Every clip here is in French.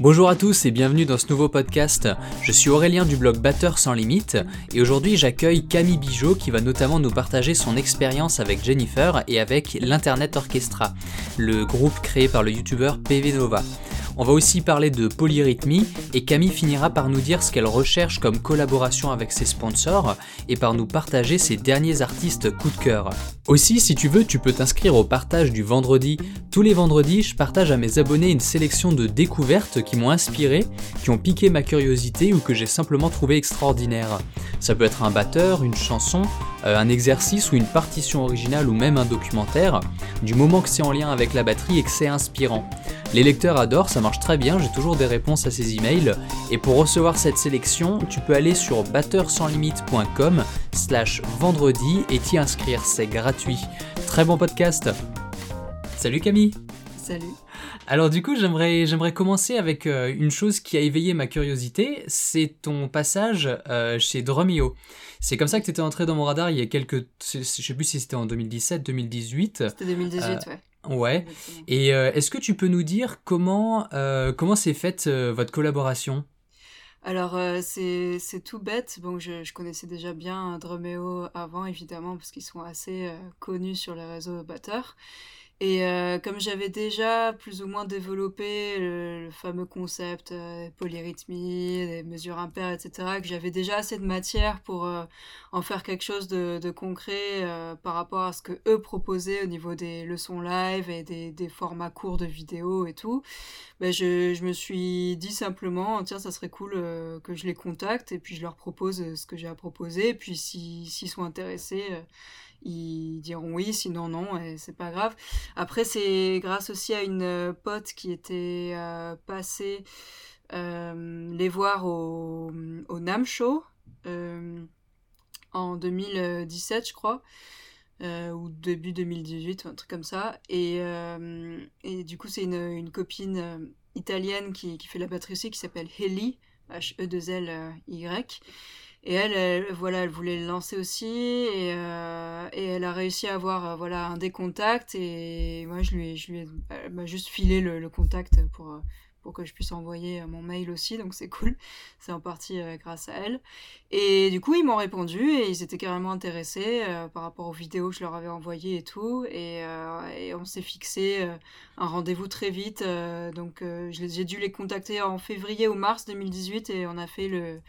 Bonjour à tous et bienvenue dans ce nouveau podcast. Je suis Aurélien du blog Batteur sans limite et aujourd'hui j'accueille Camille Bijot qui va notamment nous partager son expérience avec Jennifer et avec l'Internet Orchestra, le groupe créé par le youtubeur PV Nova. On va aussi parler de polyrythmie et Camille finira par nous dire ce qu'elle recherche comme collaboration avec ses sponsors et par nous partager ses derniers artistes coup de cœur. Aussi, si tu veux, tu peux t'inscrire au partage du vendredi. Tous les vendredis, je partage à mes abonnés une sélection de découvertes qui m'ont inspiré, qui ont piqué ma curiosité ou que j'ai simplement trouvé extraordinaire. Ça peut être un batteur, une chanson, euh, un exercice ou une partition originale ou même un documentaire, du moment que c'est en lien avec la batterie et que c'est inspirant. Les lecteurs adorent, ça marche très bien, j'ai toujours des réponses à ces emails. Et pour recevoir cette sélection, tu peux aller sur batteursanslimite.com slash vendredi et t'y inscrire, c'est gratuit. Très bon podcast Salut Camille Salut alors du coup, j'aimerais j'aimerais commencer avec euh, une chose qui a éveillé ma curiosité, c'est ton passage euh, chez Drumeo. C'est comme ça que tu étais entré dans mon radar il y a quelques je sais plus si c'était en 2017, 2018. C'était 2018, ouais. Ouais. Et euh, est-ce que tu peux nous dire comment euh, comment s'est faite euh, votre collaboration? Alors c'est tout bête. Bon, je, connaissais déjà bien Drumeo avant, évidemment, parce qu'ils sont assez connus sur les réseaux batteurs. Et euh, comme j'avais déjà plus ou moins développé le, fameux concept euh, polyrythmie, mesures impaires, etc., que j'avais déjà assez de matière pour euh, en faire quelque chose de, concret euh, par rapport à ce que eux proposaient au niveau des leçons live et des, formats courts de vidéos et tout, ben je, je, me suis dit simplement, tiens, ça serait cool que je les contacte et puis je leur propose ce que j'ai à proposer. Et puis s'ils sont intéressés ils diront oui, sinon non, et c'est pas grave. Après, c'est grâce aussi à une euh, pote qui était euh, passée euh, les voir au, NAM Show en 2017, je crois. ou début 2018, un truc comme ça. Et, et du coup, c'est une, copine italienne qui, qui, fait la batterie qui s'appelle Heli, H-E-2-L-Y. Et elle, voilà, elle voulait le lancer aussi. Et, euh, et elle a réussi à avoir euh, voilà un des contacts. Et moi je lui je lui ai, elle m'a juste filé le, le, contact pour pour que je puisse envoyer mon mail aussi. Donc c'est cool. C'est en partie euh, grâce à elle. Et du coup ils m'ont répondu et ils étaient carrément intéressés euh, par rapport aux vidéos que je leur avais envoyées et tout. Et, euh, et on s'est fixé un rendez-vous très vite. Donc j'ai dû les contacter en février ou mars 2018 et on a fait le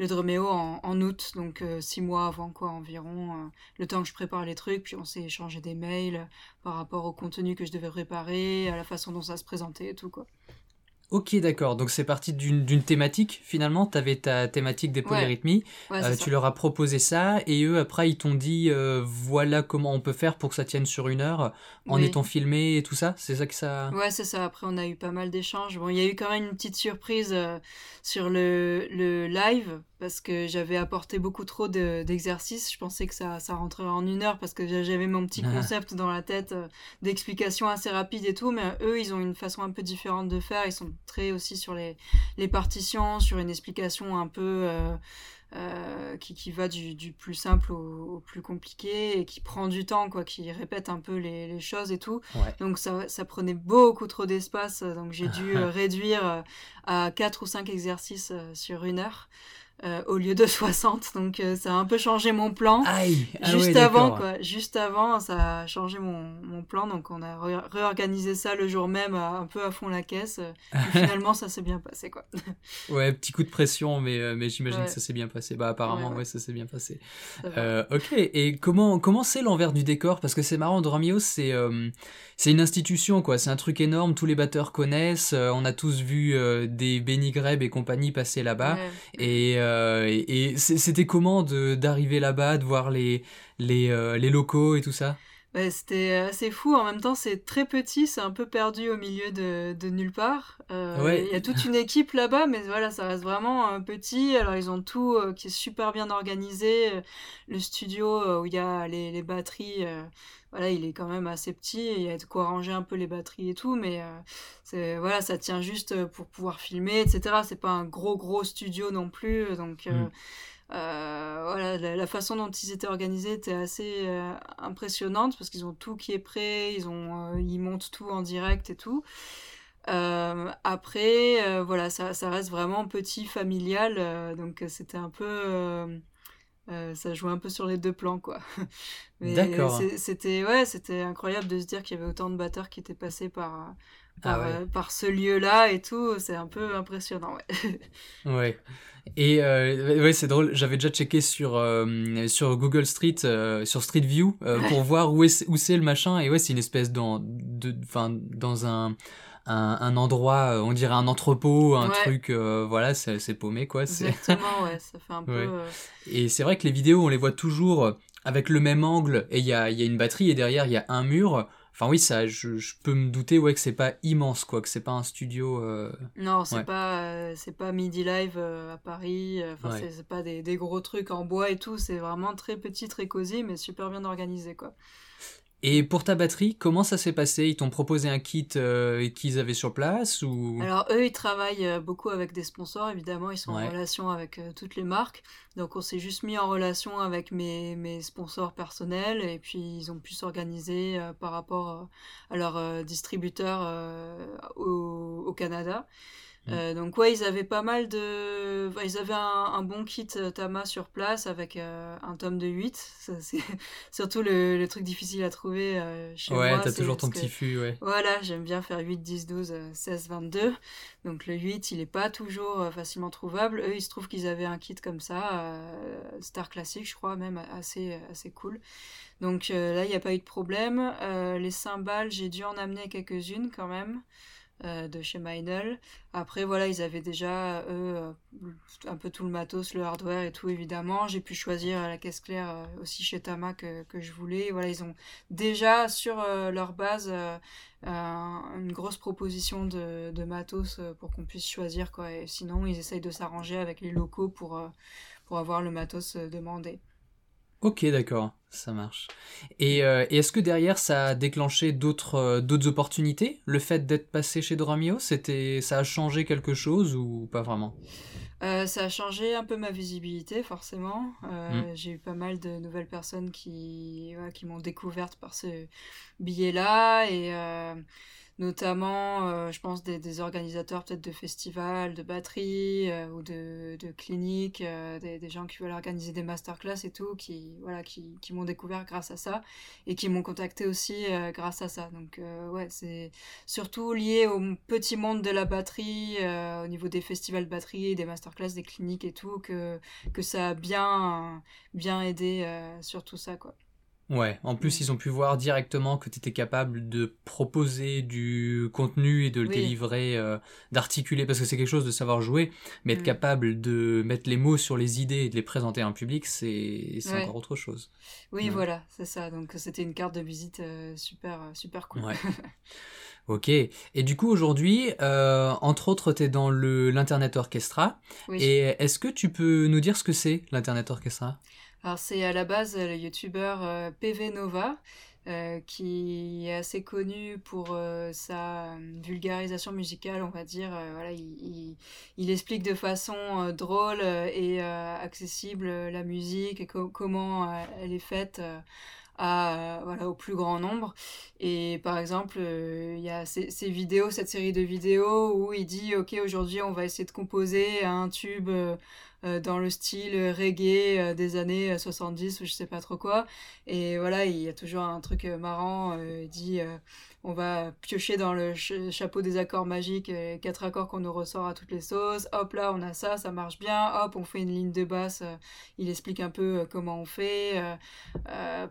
le Dromeo en, août, donc euh, six mois avant quoi environ, euh, le temps que je prépare les trucs, puis on s'est échangé des mails par rapport au contenu que je devais préparer, à la façon dont ça se présentait et tout quoi. Ok, d'accord. Donc c'est parti d'une thématique finalement. Tu avais ta thématique des polyrythmies. euh, tu leur as proposé ça et eux après ils t'ont dit euh, voilà comment on peut faire pour que ça tienne sur une heure en étant filmé et tout ça. C'est ça que ça. Ouais, c'est ça. Après on a eu pas mal d'échanges. Bon, il y a eu quand même une petite surprise euh, sur le, le live parce que j'avais apporté beaucoup trop d'exercices. je pensais que ça, ça rentrerait en une heure parce que j'avais mon petit ah. concept dans la tête d'explication assez rapide et tout. Mais eux, ils ont une façon un peu différente de faire. Ils sont très aussi sur les, les partitions, sur une explication un peu euh, euh, qui, qui va du, du plus simple au, au, plus compliqué et qui prend du temps, quoi, qui répète un peu les, les choses et tout. Ouais. Donc ça, ça prenait beaucoup trop d'espace. Donc j'ai dû réduire à quatre ou cinq exercices sur une heure. Euh, au lieu de 60. Donc euh, ça a un peu changé mon plan. Aïe. Ah Juste ouais, avant, quoi. Juste avant, ça a changé mon, mon plan. Donc on a réorganisé ça le jour même, un peu à fond la caisse. Et finalement, ça s'est bien passé, quoi. ouais, petit coup de pression, mais, euh, mais j'imagine ouais. que ça s'est bien passé. Bah apparemment, ouais, ouais. ça s'est bien passé. Euh, ok. Et comment comment c'est l'envers du décor? Parce que c'est marrant, Dramios, c'est c'est une institution, quoi. C'est un truc énorme. Tous les batteurs connaissent. on a tous vu des Benny Greb et compagnie passer là-bas. Et euh, et, et c'était comment d'arriver là-bas, de voir les, les, euh, les locaux et tout ça? Bah, C'était assez fou. En même temps, c'est très petit, c'est un peu perdu au milieu de, de nulle part. Euh, ouais. Il y a toute une équipe là-bas, mais voilà, ça reste vraiment euh, petit. Alors, ils ont tout euh, qui est super bien organisé. Le studio où il y a les, les batteries voilà, il est quand même assez petit, il y a de quoi ranger un peu les batteries et tout, mais euh, voilà, ça tient juste pour pouvoir filmer, etc. C'est pas un gros gros studio non plus, donc euh, mm. euh, voilà, la, la, façon dont ils étaient organisés était assez euh, impressionnante parce qu'ils ont tout qui est prêt, ils ont, ils montent tout en direct et tout. après, voilà, ça, ça, reste vraiment petit, familial, donc c'était un peu euh, ça jouait un peu sur les deux plans, quoi. D'accord. C'était ouais, c'était incroyable de se dire qu'il y avait autant de batteurs qui étaient passés par par, ah euh, par ce lieu-là et tout. C'est un peu impressionnant, ouais. ouais. Et euh, ouais, c'est drôle. J'avais déjà checké sur sur Google Street, sur Street View, pour voir où est où c'est le machin. Et ouais, c'est une espèce dans de, enfin dans un un, endroit, euh, on dirait un entrepôt, un truc, euh, voilà, c'est paumé quoi. Exactement, ouais, ça fait un peu. Euh, et c'est vrai que les vidéos, on les voit toujours avec le même angle et il y a, y a, une batterie et derrière il y a un mur. Enfin oui, ça, je, je, peux me douter ouais que c'est pas immense quoi, que c'est pas un studio. Non, c'est pas c'est pas Midi Live à Paris. Enfin c'est pas des, des, gros trucs en bois et tout. C'est vraiment très petit, très cosy, mais super bien organisé quoi. Et pour ta batterie, comment ça s'est passé? Ils t'ont proposé un kit euh, qu'ils avaient sur place ou? Alors eux, ils travaillent euh, beaucoup avec des sponsors, évidemment, ils sont en relation avec euh, toutes les marques. Donc on s'est juste mis en relation avec mes, mes sponsors personnels et puis ils ont pu s'organiser par rapport à leurs distributeurs au, au, Canada. Mm. Euh, donc ouais, ils avaient pas mal de... ils avaient un, bon kit euh, Tama sur place avec euh, un tome de 8. C'est surtout le, truc difficile à trouver chez moi. Ouais, t'as toujours ton petit fût, ouais. Voilà, j'aime bien faire 8, 10, 12, 16, 22. Donc le 8, il est pas toujours facilement trouvable. Eux, il se trouve qu'ils avaient un kit comme ça, Star Classic, je crois, même assez, assez cool. Donc là, il n'y a pas eu de problème. les cymbales, j'ai dû en amener quelques-unes quand même. Euh, de chez Meinl. Après, voilà, ils avaient déjà, eux, euh, un peu tout le matos, le hardware et tout, évidemment. J'ai pu choisir la caisse claire euh, aussi chez Tama que, que, je voulais. Voilà, ils ont déjà sur leur base une grosse proposition de, de matos pour qu'on puisse choisir, quoi. Sinon, ils essayent de s'arranger avec les locaux pour, pour avoir le matos demandé. Ok, d'accord, ça marche. Euh, et, est-ce que derrière ça a déclenché d'autres euh, d'autres opportunités? Le fait d'être passé chez Dramio, c'était ça a changé quelque chose ou pas vraiment? Euh, ça a changé un peu ma visibilité, forcément. Mm. J'ai eu pas mal de nouvelles personnes qui, qui m'ont découverte par ce billet-là. Et notamment, euh, je pense, des, organisateurs peut-être de festivals, de batteries euh, ou de, cliniques, euh, des, gens qui veulent organiser des masterclass et tout, qui, voilà, qui m'ont découvert grâce à ça et qui m'ont contacté aussi grâce à ça. Donc, ouais, c'est surtout lié au petit monde de la batterie, au niveau des festivals de batterie, des masterclass, des cliniques et tout, que, que ça a bien, bien aidé sur tout ça, quoi. Ouais, en plus, ils ont pu voir directement que tu étais capable de proposer du contenu et de le délivrer, euh, d'articuler, parce que c'est quelque chose de savoir jouer, mais être mm. capable de mettre les mots sur les idées et de les présenter à un public, c'est encore autre chose. Oui, voilà, c'est ça. Donc, c'était une carte de visite euh, super, euh, super cool. Ouais. ok. Et du coup, aujourd'hui, entre autres, tu es dans l'Internet Orchestra. Et est-ce que tu peux nous dire ce que c'est l'Internet Orchestra? Alors c'est à la base le youtubeur euh, PV Nova euh, qui est assez connu pour euh, sa vulgarisation musicale, on va dire. il, explique de façon drôle et accessible la musique et comment elle est faite. Voilà, au plus grand nombre. Et par exemple, il y a ces, vidéos, cette série de vidéos où il dit, OK, aujourd'hui, on va essayer de composer un tube euh, dans le style reggae euh, des années 70 ou je sais pas trop quoi. Et voilà, il y a toujours un truc euh, marrant. il dit on va piocher dans le chapeau des accords magiques, quatre accords qu'on nous ressort à toutes les sauces. Hop là, on a ça, ça marche bien. Hop, on fait une ligne de basse. il explique un peu comment on fait.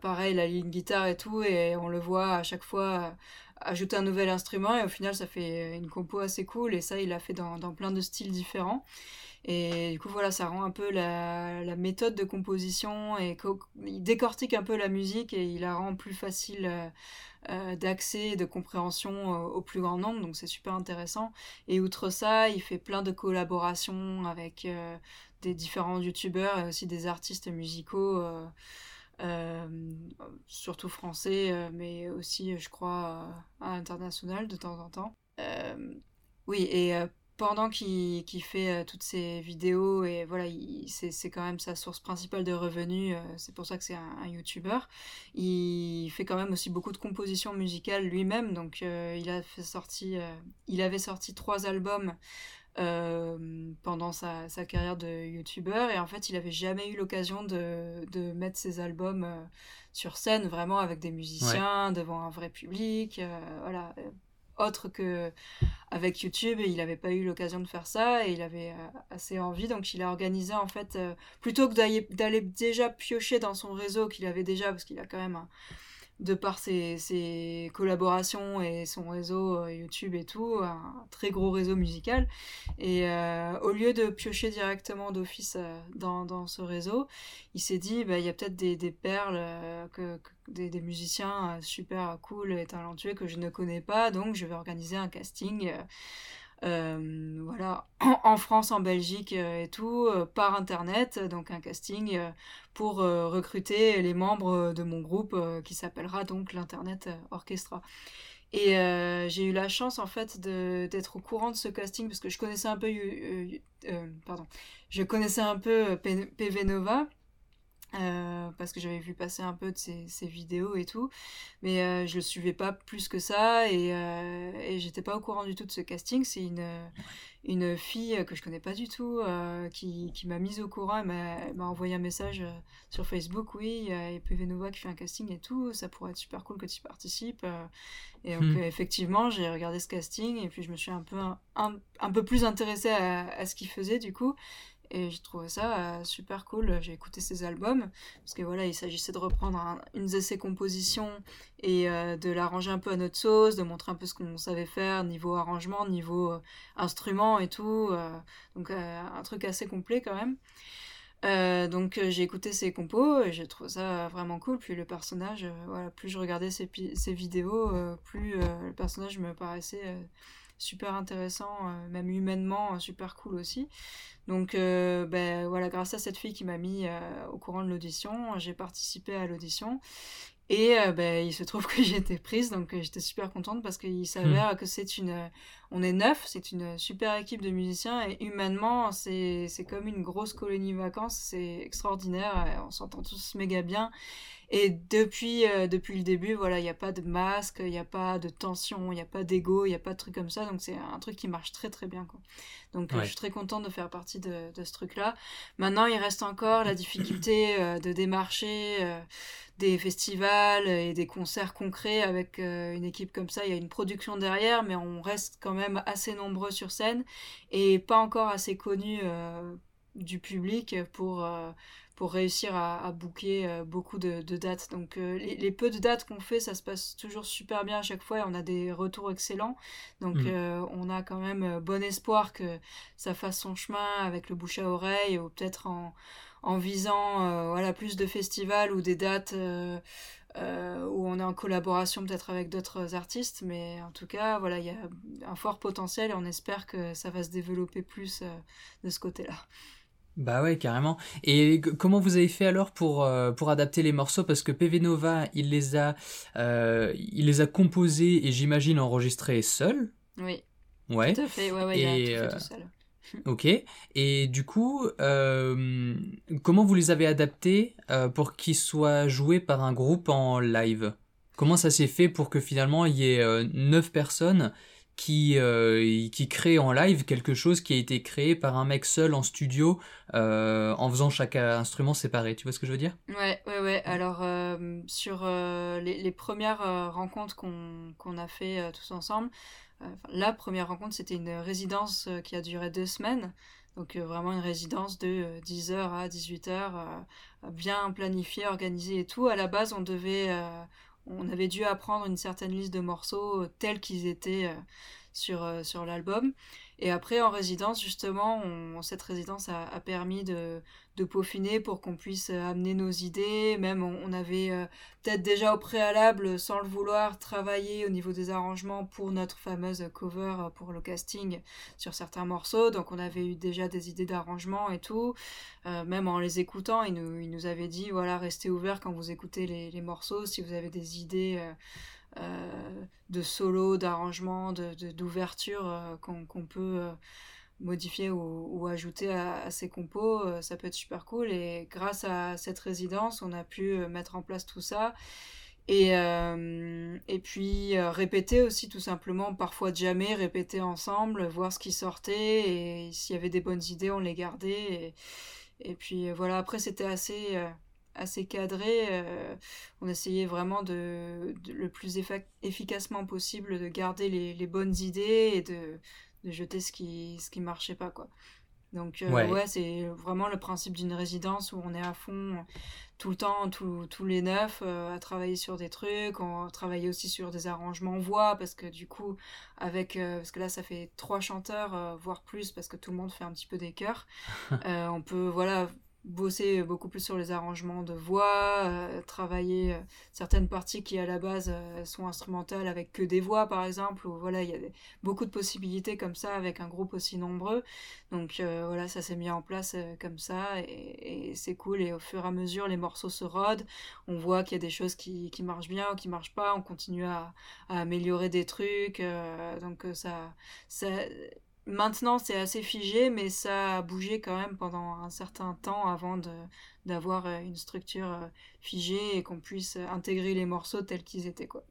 pareil, la ligne guitare et tout. Et on le voit à chaque fois ajouter un nouvel instrument. Et au final, ça fait une compo assez cool. Et ça, il a fait dans plein de styles différents. Et du coup, voilà, ça rend un peu la, méthode de composition et il décortique un peu la musique et il la rend plus facile euh, euh, d'accès et de compréhension euh, au plus grand nombre. Donc, c'est super intéressant. Et outre ça, il fait plein de collaborations avec des différents youtubeurs et aussi des artistes musicaux. surtout français, mais aussi, je crois, international de temps en temps. oui, et pendant qu'il fait toutes ces vidéos, et voilà, c'est quand même sa source principale de revenus, c'est pour ça que c'est un, un YouTuber, il fait quand même aussi beaucoup de compositions musicales lui-même, donc il, a fait sorti, il avait sorti trois albums euh, pendant sa, sa, carrière de youtubeur et en fait il avait jamais eu l'occasion de, de, mettre ses albums euh, sur scène vraiment avec des musiciens devant un vrai public euh, voilà autre que avec YouTube il n'avait pas eu l'occasion de faire ça et il avait assez envie. Donc il a organisé en fait plutôt que d'aller déjà piocher dans son réseau qu'il avait déjà parce qu'il a quand même un, de par ses, collaborations et son réseau euh, YouTube et tout, un très gros réseau musical. Et euh, au lieu de piocher directement d'office euh, dans, ce réseau, il s'est dit, bah, il y a peut-être des, perles, que, des, musiciens super cool et talentueux que je ne connais pas, donc je vais organiser un casting. Voilà, en France, en Belgique et tout, par internet, donc un casting pour euh, recruter les membres euh, de mon groupe euh, qui s'appellera donc l'Internet Orchestra. Et j'ai eu la chance en fait d'être au courant de ce casting parce que je connaissais un peu, pardon, je connaissais un peu PV Nova. Parce que j'avais vu passer un peu de ses, vidéos et tout, mais je le suivais pas plus que ça et, et j'étais pas au courant du tout de ce casting. C'est une, une fille que je connais pas du tout euh, qui, qui m'a mise au courant et m'a envoyé un message euh, sur Facebook oui il y a PV Nova qui fait un casting et tout ça pourrait être super cool que tu participes euh. et donc hmm. effectivement j'ai regardé ce casting et puis je me suis un peu un, un, peu plus intéressée à, à ce qu'il faisait du coup et j'ai trouvé ça euh, super cool. J'ai écouté ses albums, parce que voilà, il s'agissait de reprendre une de ses compositions et euh, de l'arranger un peu à notre sauce, de montrer un peu ce qu'on savait faire, niveau arrangement, niveau euh, instrument et tout. donc un truc assez complet quand même. donc j'ai écouté ses compos et j'ai trouvé ça vraiment cool. Puis le personnage, voilà, plus je regardais ses, ses vidéos, plus le personnage me paraissait super intéressant, même humainement super cool aussi. Donc euh, ben, voilà, grâce à cette fille qui m'a mis euh, au courant de l'audition, j'ai participé à l'audition. Et euh, ben, il se trouve que été prise, donc j'étais super contente parce qu'il s'avère hmm. que c'est une... On est neuf, c'est une super équipe de musiciens et humainement, c'est comme une grosse colonie vacances, c'est extraordinaire, on s'entend tous méga bien. Et depuis, euh, depuis le début, voilà, il n'y a pas de masque, il n'y a pas de tension, il n'y a pas d'ego, il n'y a pas de truc comme ça. Donc c'est un truc qui marche très très bien. Quoi. Donc euh, je suis très contente de faire partie de, de ce truc-là. Maintenant, il reste encore la difficulté euh, de démarcher des festivals et des concerts concrets avec une équipe comme ça. Il y a une production derrière, mais on reste quand même assez nombreux sur scène et pas encore assez connus du public pour pour réussir à, à booker euh, beaucoup de, dates. Donc euh, les, peu de dates qu'on fait, ça se passe toujours super bien à chaque fois et on a des retours excellents. Donc mm. euh, on a quand même bon espoir que ça fasse son chemin avec le bouche à oreille ou peut-être en, en visant voilà, plus de festivals ou des dates où on est en collaboration peut-être avec d'autres artistes. Mais en tout cas, voilà, il y a un fort potentiel et on espère que ça va se développer plus de ce côté-là. Bah ouais, carrément. Et comment vous avez fait alors pour, euh, pour adapter les morceaux? Parce que PV Nova, il les a, euh, il les a composés et j'imagine enregistrés seul. Oui. Ouais. Tout à fait, ouais, ouais, il a tout, fait tout seul. Ok. Et du coup, comment vous les avez adaptés pour qu'ils soient joués par un groupe en live? Comment ça s'est fait pour que finalement il y ait neuf personnes qui, euh, qui crée en live quelque chose qui a été créé par un mec seul en studio euh, en faisant chaque instrument séparé? Tu vois ce que je veux dire? Ouais, ouais, ouais. Alors, euh, sur les, les, premières rencontres qu'on a fait tous ensemble, la première rencontre, c'était une résidence qui a duré deux semaines. Donc vraiment une résidence de 10h à 18h, bien planifiée, organisée et tout. À la base, on avait dû apprendre une certaine liste de morceaux tels qu'ils étaient euh, sur l'album. Et après, en résidence, justement, cette résidence a, permis de, peaufiner pour qu'on puisse euh, amener nos idées. Même, on, avait euh, peut-être déjà au préalable, sans le vouloir, travaillé au niveau des arrangements pour notre fameuse cover, pour le casting sur certains morceaux. Donc, on avait eu déjà des idées d'arrangement et tout. même en les écoutant, il nous, avait dit, voilà, restez ouverts quand vous écoutez les morceaux. Si vous avez des idées de solo, d'arrangement, d'ouverture de, qu'on peut modifier ou, ajouter à, ces compos, ça peut être super cool. Et grâce à cette résidence, on a pu mettre en place tout ça. Et, et puis répéter aussi tout simplement, parfois jamais, répéter ensemble, voir ce qui sortait et s'il y avait des bonnes idées, on les gardait. Et, puis voilà, après c'était assez assez cadré. Euh, on essayait vraiment de, le plus efficacement possible de garder les, bonnes idées et de, jeter ce qui ce qui marchait pas quoi. Donc euh, ouais, c'est vraiment le principe d'une résidence où on est à fond tout le temps, tous les neuf, euh, à travailler sur des trucs. On travaillait aussi sur des arrangements voix parce que du coup, avec parce que là ça fait trois chanteurs, voire plus parce que tout le monde fait un petit peu des chœurs. on peut voilà bosser beaucoup plus sur les arrangements de voix, euh, travailler euh, certaines parties qui à la base euh, sont instrumentales avec que des voix par exemple, voilà, il y a beaucoup de possibilités comme ça avec un groupe aussi nombreux. Donc voilà, ça s'est mis en place comme ça et, c'est cool. Et au fur et à mesure les morceaux se rodent, on voit qu'il y a des choses qui, qui, marchent bien ou qui marchent pas, on continue à, à améliorer des trucs, donc ça, ça Maintenant, c'est assez figé, mais ça a bougé quand même pendant un certain temps avant d'avoir euh, une structure euh, figée et qu'on puisse intégrer les morceaux tels qu'ils étaient, quoi.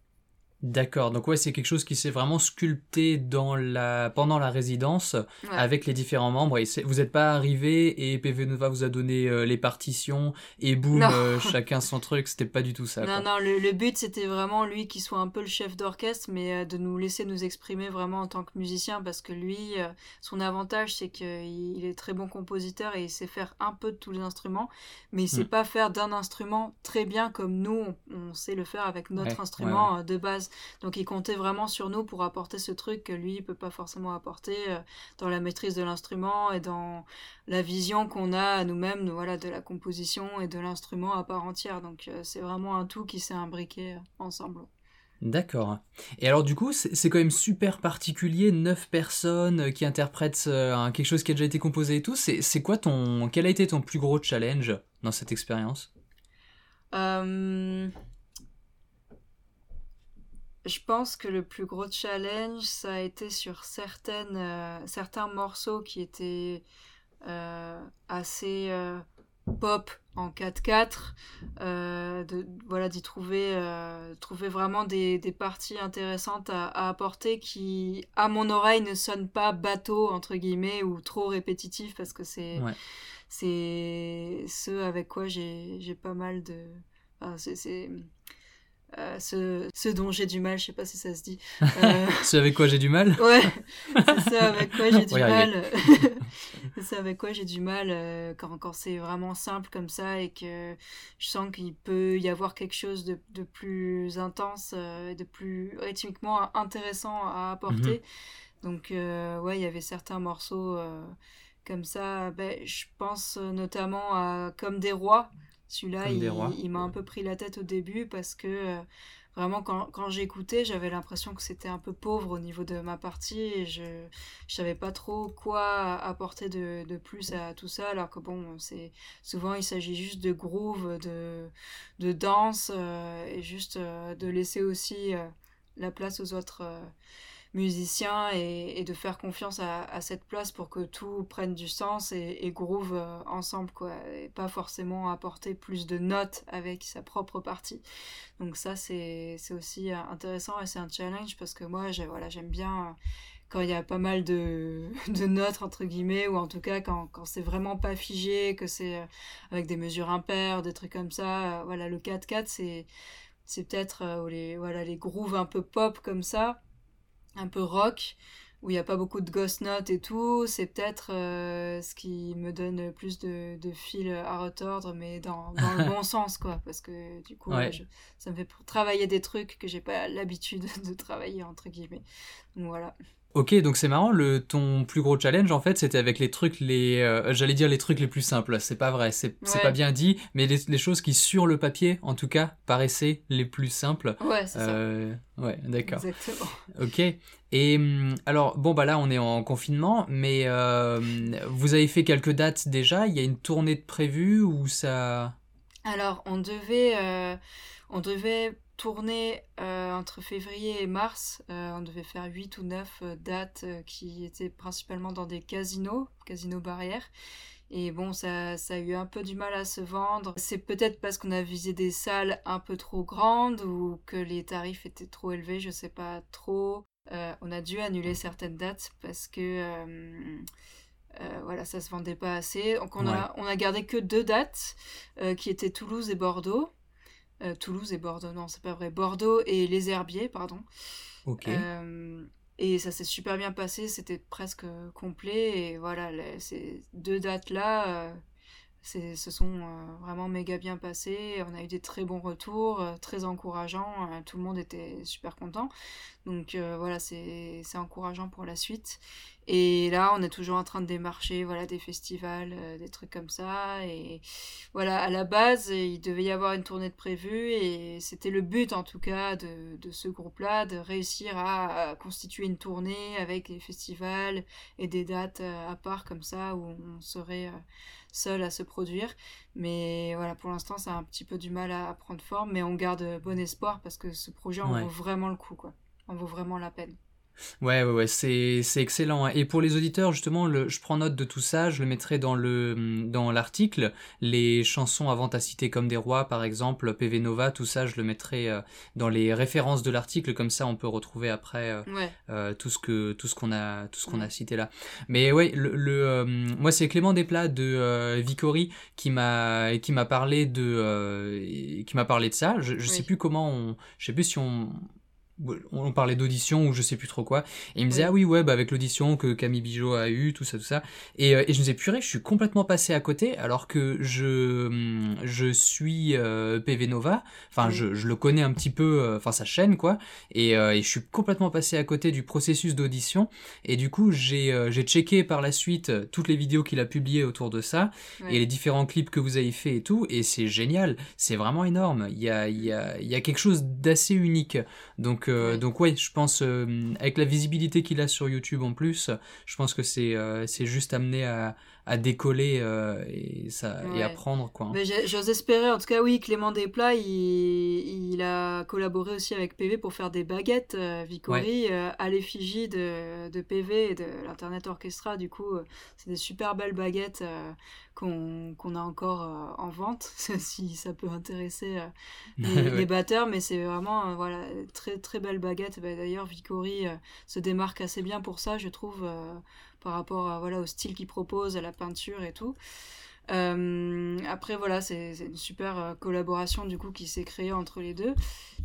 D'accord, donc ouais, c'est quelque chose qui s'est vraiment sculpté dans la... pendant la résidence avec les différents membres. Et vous n'êtes pas arrivé et PV Nova vous a donné euh, les partitions et boum, euh, chacun son truc, c'était pas du tout ça. Non, non, le, but c'était vraiment lui qui soit un peu le chef d'orchestre, mais euh, de nous laisser nous exprimer vraiment en tant que musicien parce que lui, son avantage c'est qu'il est très bon compositeur et il sait faire un peu de tous les instruments, mais il sait hmm. pas faire d'un instrument très bien comme nous, on, sait le faire avec notre instrument de base. Donc il comptait vraiment sur nous pour apporter ce truc que lui ne peut pas forcément apporter euh, dans la maîtrise de l'instrument et dans la vision qu'on a à nous-mêmes voilà, de la composition et de l'instrument à part entière. Donc euh, c'est vraiment un tout qui s'est imbriqué euh, ensemble. D'accord. Et alors du coup, c'est quand même super particulier, neuf personnes qui interprètent quelque chose qui a déjà été composé et tout. C'est quoi ton, quel a été ton plus gros challenge dans cette expérience? Je pense que le plus gros challenge, ça a été sur certaines, euh, certains morceaux qui étaient euh, assez euh, pop en 4-4, de, voilà, d'y trouver, trouver vraiment des, des parties intéressantes à, apporter qui, à mon oreille, ne sonnent pas bateau, entre guillemets, ou trop répétitif, parce que c'est, c'est ce avec quoi j'ai, pas mal de... c'est euh, ce, dont j'ai du mal, je sais pas si ça se dit. Euh... ce avec quoi j'ai du mal Ouais, c'est ça avec quoi j'ai du mal. c'est ça avec quoi j'ai du mal euh, quand, quand c'est vraiment simple comme ça et que je sens qu'il peut y avoir quelque chose de, de plus intense, euh, de plus rythmiquement intéressant à apporter. Mhm. Donc, ouais, il y avait certains morceaux comme ça. Ben, je pense notamment à Comme des rois. Celui-là, il, m'a un peu pris la tête au début parce que euh, vraiment, quand, quand j'écoutais, j'avais l'impression que c'était un peu pauvre au niveau de ma partie et je ne savais pas trop quoi apporter de, de, plus à tout ça. Alors que bon, c'est souvent il s'agit juste de groove, de, de danse euh, et juste euh, de laisser aussi la place aux autres musicien et, de faire confiance à, cette place pour que tout prenne du sens et, groove euh, ensemble quoi et pas forcément apporter plus de notes avec sa propre partie. Donc ça c'est aussi intéressant et c'est un challenge parce que moi voilà j'aime bien quand il y a pas mal de, de, notes entre guillemets ou en tout cas quand, quand c'est vraiment pas figé que c'est euh, avec des mesures impaires des trucs comme ça euh, voilà le 4-4 c'est c'est peut-être les voilà les grooves un peu pop comme ça un peu rock, où il n'y a pas beaucoup de ghost notes et tout, c'est peut-être euh, ce qui me donne plus de, de fil à retordre, mais dans, dans le bon sens, quoi, parce que du coup, ça me fait travailler des trucs que j'ai pas l'habitude de travailler, entre guillemets. Donc voilà. Ok, donc c'est marrant, le, ton plus gros challenge en fait c'était avec les trucs les... Euh, j'allais dire les trucs les plus simples, c'est pas vrai, c'est pas bien dit, mais les, choses qui sur le papier en tout cas paraissaient les plus simples. Ouais, c'est ça. Euh, ouais, d'accord. Exactement. Ok, et hum, alors bon bah là on est en confinement, mais euh, vous avez fait quelques dates déjà, il y a une tournée de prévue ou ça... Alors on devait, on devait tournée entre février et mars. on devait faire 8 ou 9 dates qui étaient principalement dans des casinos, casinos barrières. Et bon, ça, ça a eu un peu du mal à se vendre. C'est peut-être parce qu'on a visé des salles un peu trop grandes ou que les tarifs étaient trop élevés, je sais pas trop. Euh, on a dû annuler certaines dates parce que euh, euh, voilà, ça se vendait pas assez. Donc on, a, on a gardé que deux dates qui étaient Toulouse et Bordeaux. Toulouse et Bordeaux, non, c'est pas vrai. Bordeaux et Les Herbiers, pardon. Ok. Et ça s'est super bien passé, c'était presque complet. Et voilà, ces deux dates-là, se sont euh, vraiment méga bien passés. On a eu des très bons retours, euh, très encourageants. Euh, tout le monde était super content. Donc voilà, c'est encourageant pour la suite. Et là, on est toujours en train de démarcher voilà, des festivals, des trucs comme ça. Et voilà, à la base, il devait y avoir une tournée de prévue. Et c'était le but, en tout cas, de, de ce groupe-là, de réussir à, constituer une tournée avec des festivals et des dates à part comme ça, où on serait seul à se produire. Mais voilà, pour l'instant, ça a un petit peu du mal à prendre forme, mais on garde bon espoir parce que ce projet en vaut vraiment le coup, quoi. En vaut vraiment la peine. Ouais, ouais, ouais, c'est, c'est excellent. Hein. Et pour les auditeurs, justement, le, je prends note de tout ça, je le mettrai dans, le, dans l'article. Les chansons avant à citer comme des rois, par exemple, PV Nova, tout ça, je le mettrai euh, dans les références de l'article, comme ça on peut retrouver après euh, euh, tout, ce que, tout ce qu'on a, tout ce qu'on a cité là. Mais ouais, le, le moi c'est Clément Desplats de Vicori qui m'a, qui m'a parlé de, qui m'a parlé de ça. Je, je sais plus comment on, je sais plus si on, on parlait d'audition ou je sais plus trop quoi. Et il me disait ah oui ouais bah avec l'audition que Camille Bijot a eu tout ça tout ça. Et, euh, et je me disais purée je suis complètement passé à côté alors que je hum, je suis euh, PV Nova. Enfin je, je, le connais un petit peu euh, enfin sa chaîne quoi. Et, et, je suis complètement passé à côté du processus d'audition. Et du coup j'ai checké par la suite toutes les vidéos qu'il a publiées autour de ça et les différents clips que vous avez fait et tout. Et c'est génial. C'est vraiment énorme. Il y a il y a il y a quelque chose d'assez unique. Donc donc, ouais. je pense, euh, avec la visibilité qu'il a sur YouTube en plus, je pense que c'est euh, c'est juste amené à, à décoller euh, et, ça, et à prendre. Quoi. J'ose espérer, en tout cas, oui, Clément Desplats, il, il a collaboré aussi avec PV pour faire des baguettes, Vicori, à l'effigie de, de, PV et de l'Internet Orchestra. Du coup, c'est des super belles baguettes qu'on a encore euh, en vente, si ça peut intéresser euh, les, batteurs, mais c'est vraiment euh, voilà très très belle baguette. Bah, d'ailleurs, Vicori se démarque assez bien pour ça, je trouve, par rapport à, voilà au style qu'il propose, à la peinture et tout. après voilà, c'est une super collaboration du coup qui s'est créée entre les deux.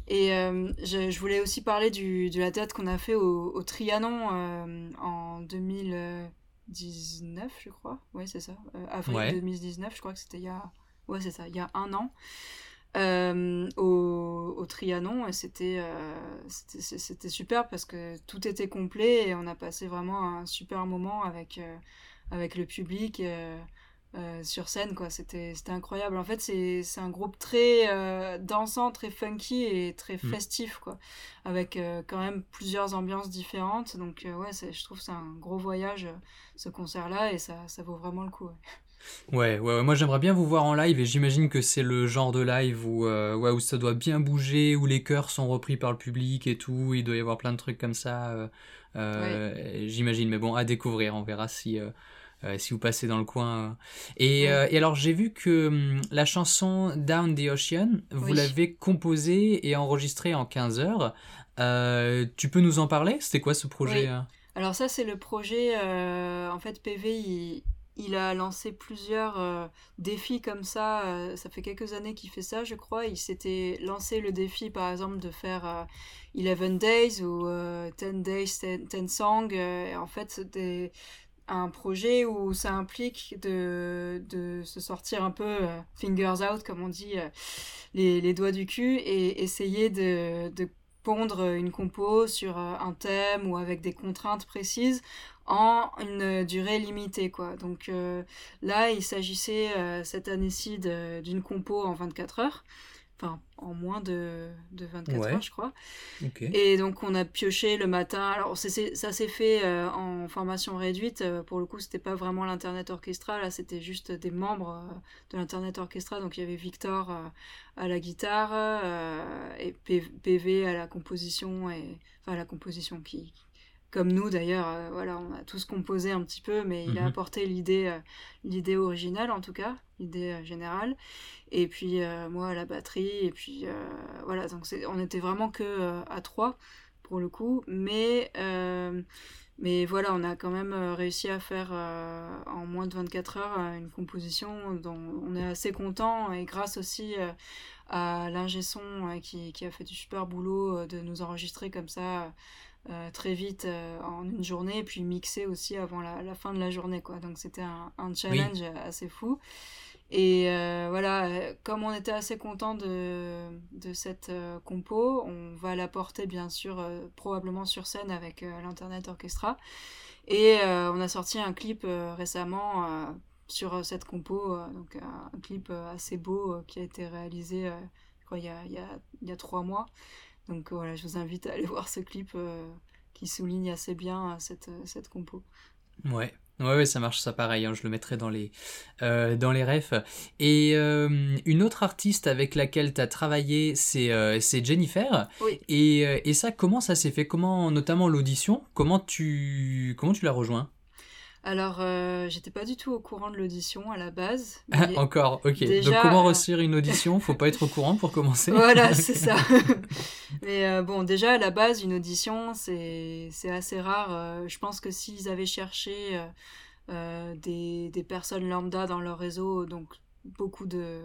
Et je, voulais aussi parler du, de la date qu'on a fait au, au Trianon en 2000. 2019, je crois. Ouais, c'est ça. Euh, avril 2019, je crois que c'était il y a. Ouais, c'est ça, il y a un an. Euh, au, au, Trianon et c'était euh, c'était super parce que tout était complet et on a passé vraiment un super moment avec avec le public euh, sur scène quoi c'était c'était incroyable en fait c'est c'est un groupe très euh, dansant très funky et très mm. festif quoi avec euh, quand même plusieurs ambiances différentes donc ouais je trouve c'est un gros voyage ce concert là et ça ça vaut vraiment le coup ouais. Ouais, ouais, moi j'aimerais bien vous voir en live et j'imagine que c'est le genre de live où, ouais, où ça doit bien bouger, où les chœurs sont repris par le public et tout, il doit y avoir plein de trucs comme ça, j'imagine, mais bon, à découvrir, on verra si, euh, si vous passez dans le coin. Et, euh, et alors j'ai vu que hum, la chanson Down the Ocean, vous l'avez composée et enregistrée en 15 heures. Euh, tu peux nous en parler? C'était quoi ce projet Alors ça c'est le projet, en fait PV il, il a lancé plusieurs défis comme ça. ça fait quelques années qu'il fait ça, je crois. Il s'était lancé le défi, par exemple, de faire 11 Days ou 10 Days, 10, Songs. en fait, c'était un projet où ça implique de, se sortir un peu euh, fingers out, comme on dit, euh, les, doigts du cul, et essayer de, de pondre une compo sur euh, un thème ou avec des contraintes précises en une durée limitée quoi. Donc là, il s'agissait cette année-ci d'une compo en 24 heures enfin en moins de, de 24 heures, je crois. Et donc on a pioché le matin. Alors ça s'est fait euh, en formation réduite. Euh, pour le coup, c'était pas vraiment l'internet orchestra. Là, c'était juste des membres euh, de l'internet orchestra. Donc il y avait Victor à la guitare et PV à la composition et enfin à la composition qui comme nous d'ailleurs, euh, voilà, on a tous composé un petit peu, mais il a mhm. apporté l'idée, euh, l'idée originale en tout cas, l'idée euh, générale. Et puis moi à la batterie, et puis voilà, donc on était vraiment que à trois pour le coup, mais mais voilà, on a quand même réussi à faire en moins de 24 heures une composition dont on est assez content et grâce aussi à l'ingé son qui, qui, a fait du super boulot de nous enregistrer comme ça euh, très vite euh, en une journée et puis mixer aussi avant la, fin de la journée quoi. Donc c'était un, challenge assez fou. Et euh, voilà comme on était assez content de, de cette compo on va la porter bien sûr probablement sur scène avec l'internet orchestra. Et on a sorti un clip récemment sur cette compo donc un, clip assez beau qui a été réalisé il y a, il, y a, il y a trois mois donc voilà, je vous invite à aller voir ce clip euh, qui souligne assez bien euh, cette, euh, cette compo. Ouais. Ouais, ouais, ça marche, ça pareil, hein, je le mettrai dans les, dans les refs. Et une autre artiste avec laquelle tu as travaillé, c'est c'est Jennifer. Oui. Et, et ça, comment ça s'est fait? Comment, notamment l'audition, comment tu, comment tu l'as rejoint? Alors, euh, j'étais pas du tout au courant de l'audition à la base. Encore, ok. Donc, comment euh, réussir une audition? Faut pas être au courant pour commencer. voilà, c'est ça. mais euh, bon, déjà, à la base, une audition, c'est assez rare. je pense que s'ils avaient cherché des, des, personnes lambda dans leur réseau, donc beaucoup de,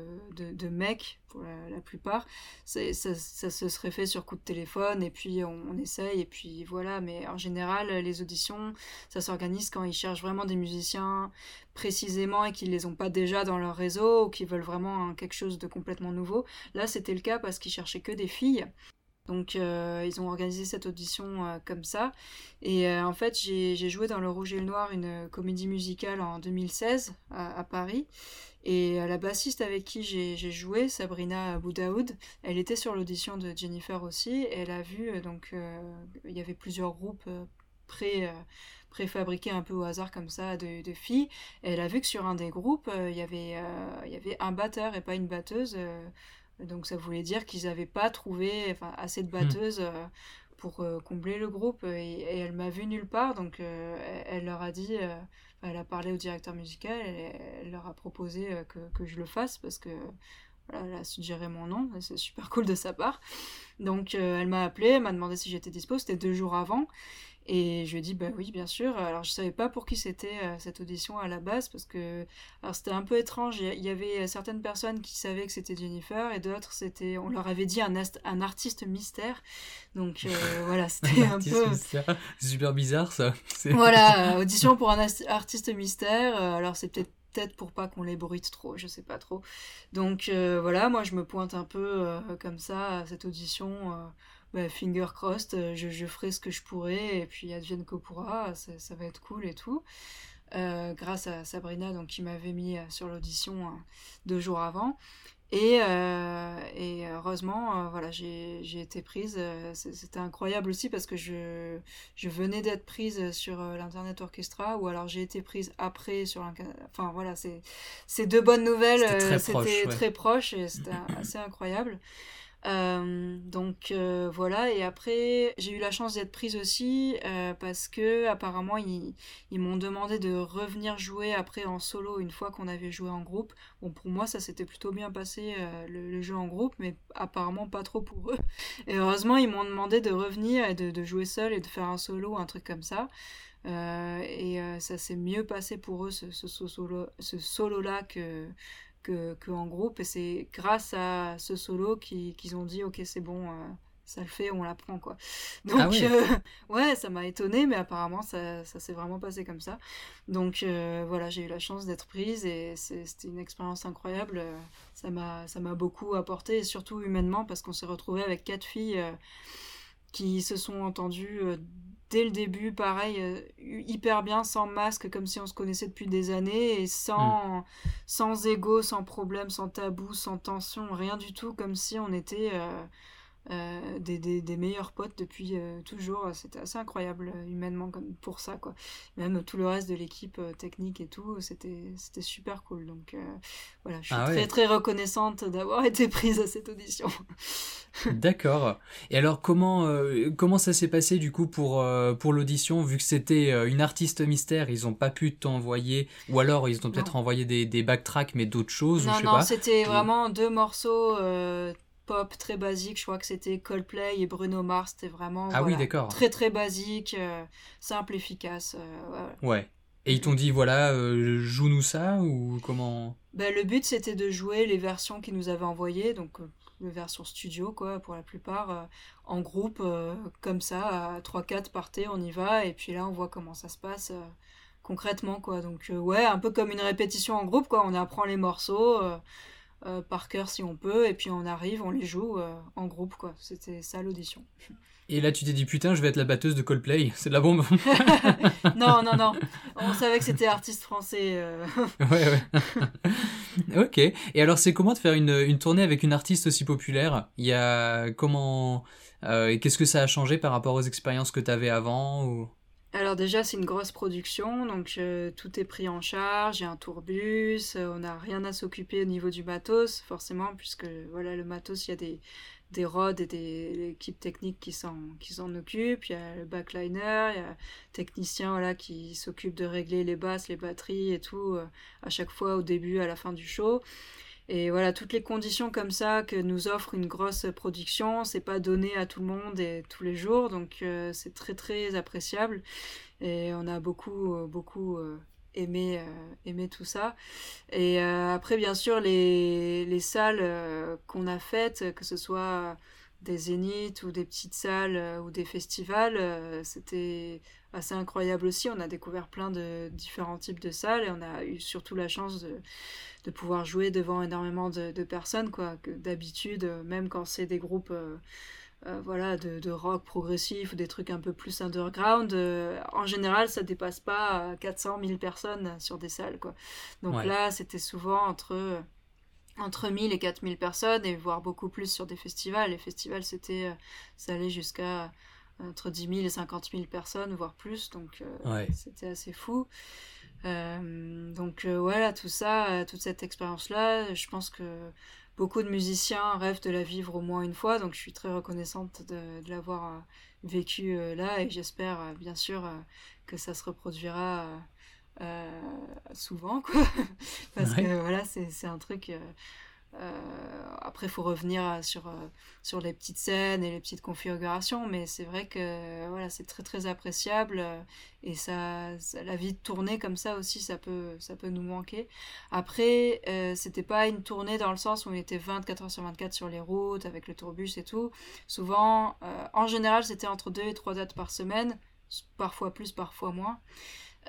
mecs, pour la, plupart. Ça, ça, se serait fait sur coup de téléphone, et puis on, essaye, et puis voilà. Mais en général, les auditions, ça s'organise quand ils cherchent vraiment des musiciens précisément et qu'ils les ont pas déjà dans leur réseau, ou qu'ils veulent vraiment quelque chose de complètement nouveau. Là, c'était le cas parce qu'ils cherchaient que des filles. Donc euh, ils ont organisé cette audition euh, comme ça. Et euh, en fait j'ai joué dans Le Rouge et le Noir une comédie musicale en 2016 à, Paris. Et la bassiste avec qui j'ai joué, Sabrina Boudaoud, elle était sur l'audition de Jennifer aussi. elle a vu, donc il y avait plusieurs groupes pré préfabriqués un peu au hasard comme ça de, de, filles. Et elle a vu que sur un des groupes, il, y avait, il y avait un batteur et pas une batteuse. Donc ça voulait dire qu'ils n'avaient pas trouvé enfin, assez de hmm. batteuses euh, pour euh, combler le groupe. Et, elle m'a vu nulle part, donc euh, elle, leur a dit, elle a parlé au directeur musical, elle leur a proposé que, que, je le fasse parce que elle a suggéré mon nom, c'est super cool de sa part. Donc elle m'a appelé, elle m'a demandé si j'étais dispo, c'était deux jours avant. Et je lui ai dit, bah oui, bien sûr. Alors, je savais pas pour qui c'était euh, cette audition à la base, parce que alors c'était un peu étrange. Il y avait certaines personnes qui savaient que c'était Jennifer, et d'autres, c'était, on leur avait dit un, un artiste mystère. Donc, euh, voilà, c'était un, peu. C'est super bizarre, ça. Voilà, euh, audition pour un artiste mystère. alors, c'est peut-être peut-être pour pas qu'on les bruite trop, je sais pas trop. Donc voilà, moi je me pointe un peu comme ça à cette audition bah, finger crossed, euh, je, je, ferai ce que je pourrai et puis advienne que pourra, ça, ça, va être cool et tout. Euh, grâce à Sabrina donc, qui m'avait mis euh, sur l'audition deux jours avant. Et, et heureusement, voilà, j'ai été prise. C'était incroyable aussi parce que je, je venais d'être prise sur l'Internet Orchestra ou alors j'ai été prise après sur Enfin voilà, c'est deux bonnes nouvelles. C'était très, proche et c'était assez incroyable. Euh, donc euh, voilà, et après j'ai eu la chance d'être prise aussi euh, parce que apparemment ils, m'ont demandé de revenir jouer après en solo une fois qu'on avait joué en groupe. Bon pour moi ça s'était plutôt bien passé le, jeu en groupe, mais apparemment pas trop pour eux. Et heureusement ils m'ont demandé de revenir et de, jouer seul et de faire un solo, un truc comme ça. et ça s'est mieux passé pour eux ce solo là que que, en groupe. Et c'est grâce à ce solo qu'ils ont dit, ok, c'est bon, euh, ça le fait, on l'apprend, quoi. Donc, ah euh, ouais. ça m'a étonné, mais apparemment, ça, ça s'est vraiment passé comme ça. Donc, euh, voilà, j'ai eu la chance d'être prise et c'était une expérience incroyable. Ça m'a beaucoup apporté, et surtout humainement, parce qu'on s'est retrouvé avec quatre filles qui se sont entendues dès le début, pareil, euh, hyper bien, sans masque, comme si on se connaissait depuis des années, et sans, mm. sans ego, sans problème, sans tabou, sans tension, rien du tout, comme si on était euh, euh, des, des, des, meilleurs potes depuis euh, toujours. C'était assez incroyable euh, humainement comme pour ça quoi. Même tout le reste de l'équipe technique et tout, c'était c'était super cool. Donc voilà, je suis ah très très reconnaissante d'avoir été prise à cette audition. D'accord. Et alors comment comment ça s'est passé du coup pour pour l'audition vu que c'était une artiste mystère, ils ont pas pu t'envoyer ou alors ils ont peut-être envoyé des, des backtracks mais d'autres choses non, ou je sais non, c'était vraiment deux morceaux pop très basique. Je crois que c'était Coldplay et Bruno Mars. C'était vraiment ah oui, d'accord. très très basique, euh, simple, efficace. Euh, ouais. Et ils t'ont dit voilà, euh, joue-nous ça ou comment? Ben, Le but c'était de jouer les versions qu'ils nous avaient envoyées, donc les versions studio quoi, pour la plupart, en groupe, comme ça, à 3-4 partez, on y va, et puis là on voit comment ça se passe concrètement quoi. Donc ouais, un peu comme une répétition en groupe quoi, on apprend les morceaux. Euh, par cœur si on peut, et puis on arrive, on les joue euh, en groupe, quoi. C'était ça l'audition. Et là, tu t'es dit, putain, je vais être la batteuse de Coldplay, c'est de la bombe. non, non, non. On savait que c'était artiste français. Euh. ouais, ouais. ok. Et alors, c'est comment de faire une, une, tournée avec une artiste aussi populaire? Il y a comment. Qu'est-ce que ça a changé par rapport aux expériences que tu avais avant ou... Alors déjà, c'est une grosse production, donc euh, tout est pris en charge, il y a un tourbus, euh, on n'a rien à s'occuper au niveau du matos, forcément, puisque voilà, le matos, il y a des, des rods et des équipes techniques qui s'en, qui s'en occupent, il y a le backliner, il y a technicien voilà, qui s'occupe de régler les basses, les batteries et tout, euh, à chaque fois au début, à la fin du show. Et voilà, toutes les conditions comme ça que nous offre une grosse production, c'est pas donné à tout le monde et tous les jours, donc euh, c'est très très appréciable. Et on a beaucoup, euh, beaucoup euh, aimé, aimé tout ça. Et après, bien sûr, les, les salles qu'on a faites, que ce soit des zéniths ou des petites salles ou des festivals, c'était assez incroyable aussi. On a découvert plein de différents types de salles et on a eu surtout la chance de de pouvoir jouer devant énormément de, personnes, quoi. Que d'habitude, euh, même quand c'est des groupes. Euh, euh, voilà, de, rock progressif ou des trucs un peu plus underground, en général, ça dépasse pas 400 000 personnes sur des salles, quoi. Donc là, c'était souvent entre, entre 1000 et 4000 personnes, et voire beaucoup plus sur des festivals. Les festivals, c'était, ça allait jusqu'à entre 10 000 et 50 000 personnes, voire plus, donc c'était assez fou. Euh, donc euh, voilà, tout ça, euh, toute cette expérience-là, je pense que beaucoup de musiciens rêvent de la vivre au moins une fois, donc je suis très reconnaissante de, de l'avoir vécu là et j'espère bien sûr que ça se reproduira souvent, quoi. Parce que voilà, c'est un truc euh, après, il faut revenir sur, euh, sur les petites scènes et les petites configurations, mais c'est vrai que voilà, c'est très très appréciable et ça, la vie de tournée comme ça aussi, ça peut, ça peut nous manquer. Après, euh, c'était pas une tournée dans le sens où on était 24 heures sur 24 sur les routes avec le tourbus et tout. Souvent, en général, c'était entre 2 et 3 dates par semaine, parfois plus, parfois moins.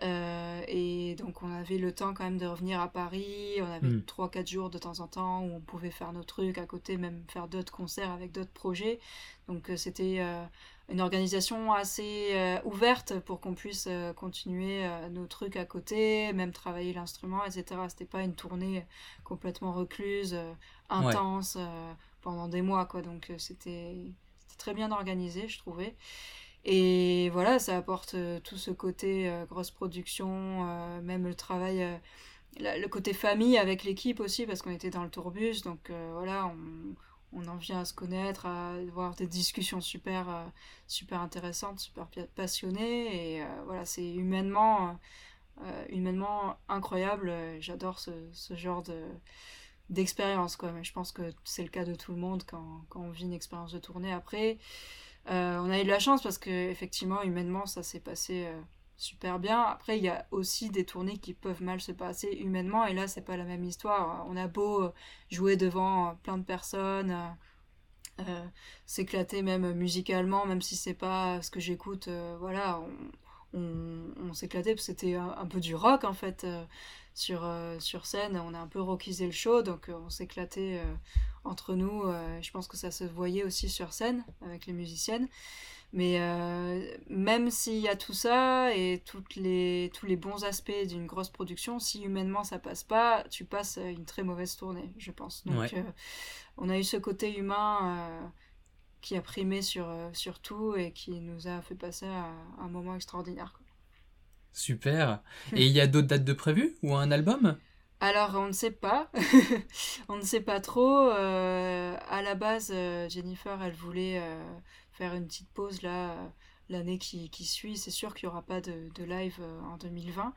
Euh, et donc on avait le temps quand même de revenir à Paris, on avait 3-4 hmm. jours de temps en temps où on pouvait faire nos trucs à côté, même faire d'autres concerts avec d'autres projets. Donc euh, c'était euh, une organisation assez ouverte pour qu'on puisse continuer nos trucs à côté, même travailler l'instrument, etc. C'était pas une tournée complètement recluse, intense pendant des mois, quoi. Donc c'était très bien organisé, je trouvais. Et voilà, ça apporte euh, tout ce côté euh, grosse production, euh, même le travail, le côté famille avec l'équipe aussi, parce qu'on était dans le tourbus, donc voilà, on, on, en vient à se connaître, à avoir des discussions super, super intéressantes, super passionnées, et voilà, c'est humainement, humainement incroyable, j'adore ce, ce, genre de d'expérience, quoi, mais je pense que c'est le cas de tout le monde quand, quand on vit une expérience de tournée. Après. Euh, on a eu de la chance parce que effectivement humainement ça s'est passé euh, super bien. Après il y a aussi des tournées qui peuvent mal se passer humainement et là c'est pas la même histoire. On a beau euh, jouer devant plein de personnes, s'éclater même musicalement, même si c'est pas ce que j'écoute, voilà, on, s'éclatait parce que c'était un, peu du rock en fait sur, sur scène. On a un peu rockisé le show donc on s'éclatait entre nous. Euh, je pense que ça se voyait aussi sur scène avec les musiciennes. Mais euh, même s'il y a tout ça et toutes les, tous les bons aspects d'une grosse production, si humainement ça passe pas, tu passes une très mauvaise tournée, je pense. Donc euh, on a eu ce côté humain euh, qui a primé sur, sur tout et qui nous a fait passer à un moment extraordinaire. Super. Et il y a d'autres dates de prévues ou un album? Alors, on ne sait pas. on ne sait pas trop. à la base, Jennifer, elle voulait faire une petite pause là euh, l'année qui, qui, suit. C'est sûr qu'il n'y aura pas de, de live euh, en 2020.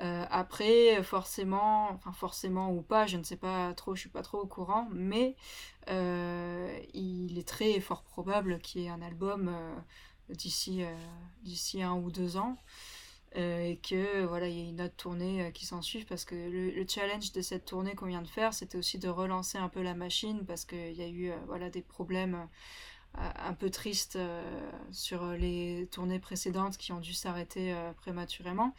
Euh, après, forcément, enfin forcément ou pas, je ne sais pas trop, je suis pas trop au courant, mais il est très fort probable qu'il y ait un album d'ici d'ici un ou deux ans. et que voilà il y ait une autre tournée qui s'en suive parce que le, le, challenge de cette tournée qu'on vient de faire c'était aussi de relancer un peu la machine parce qu'il y a eu voilà des problèmes un peu triste euh, sur les tournées précédentes qui ont dû s'arrêter euh, prématurément.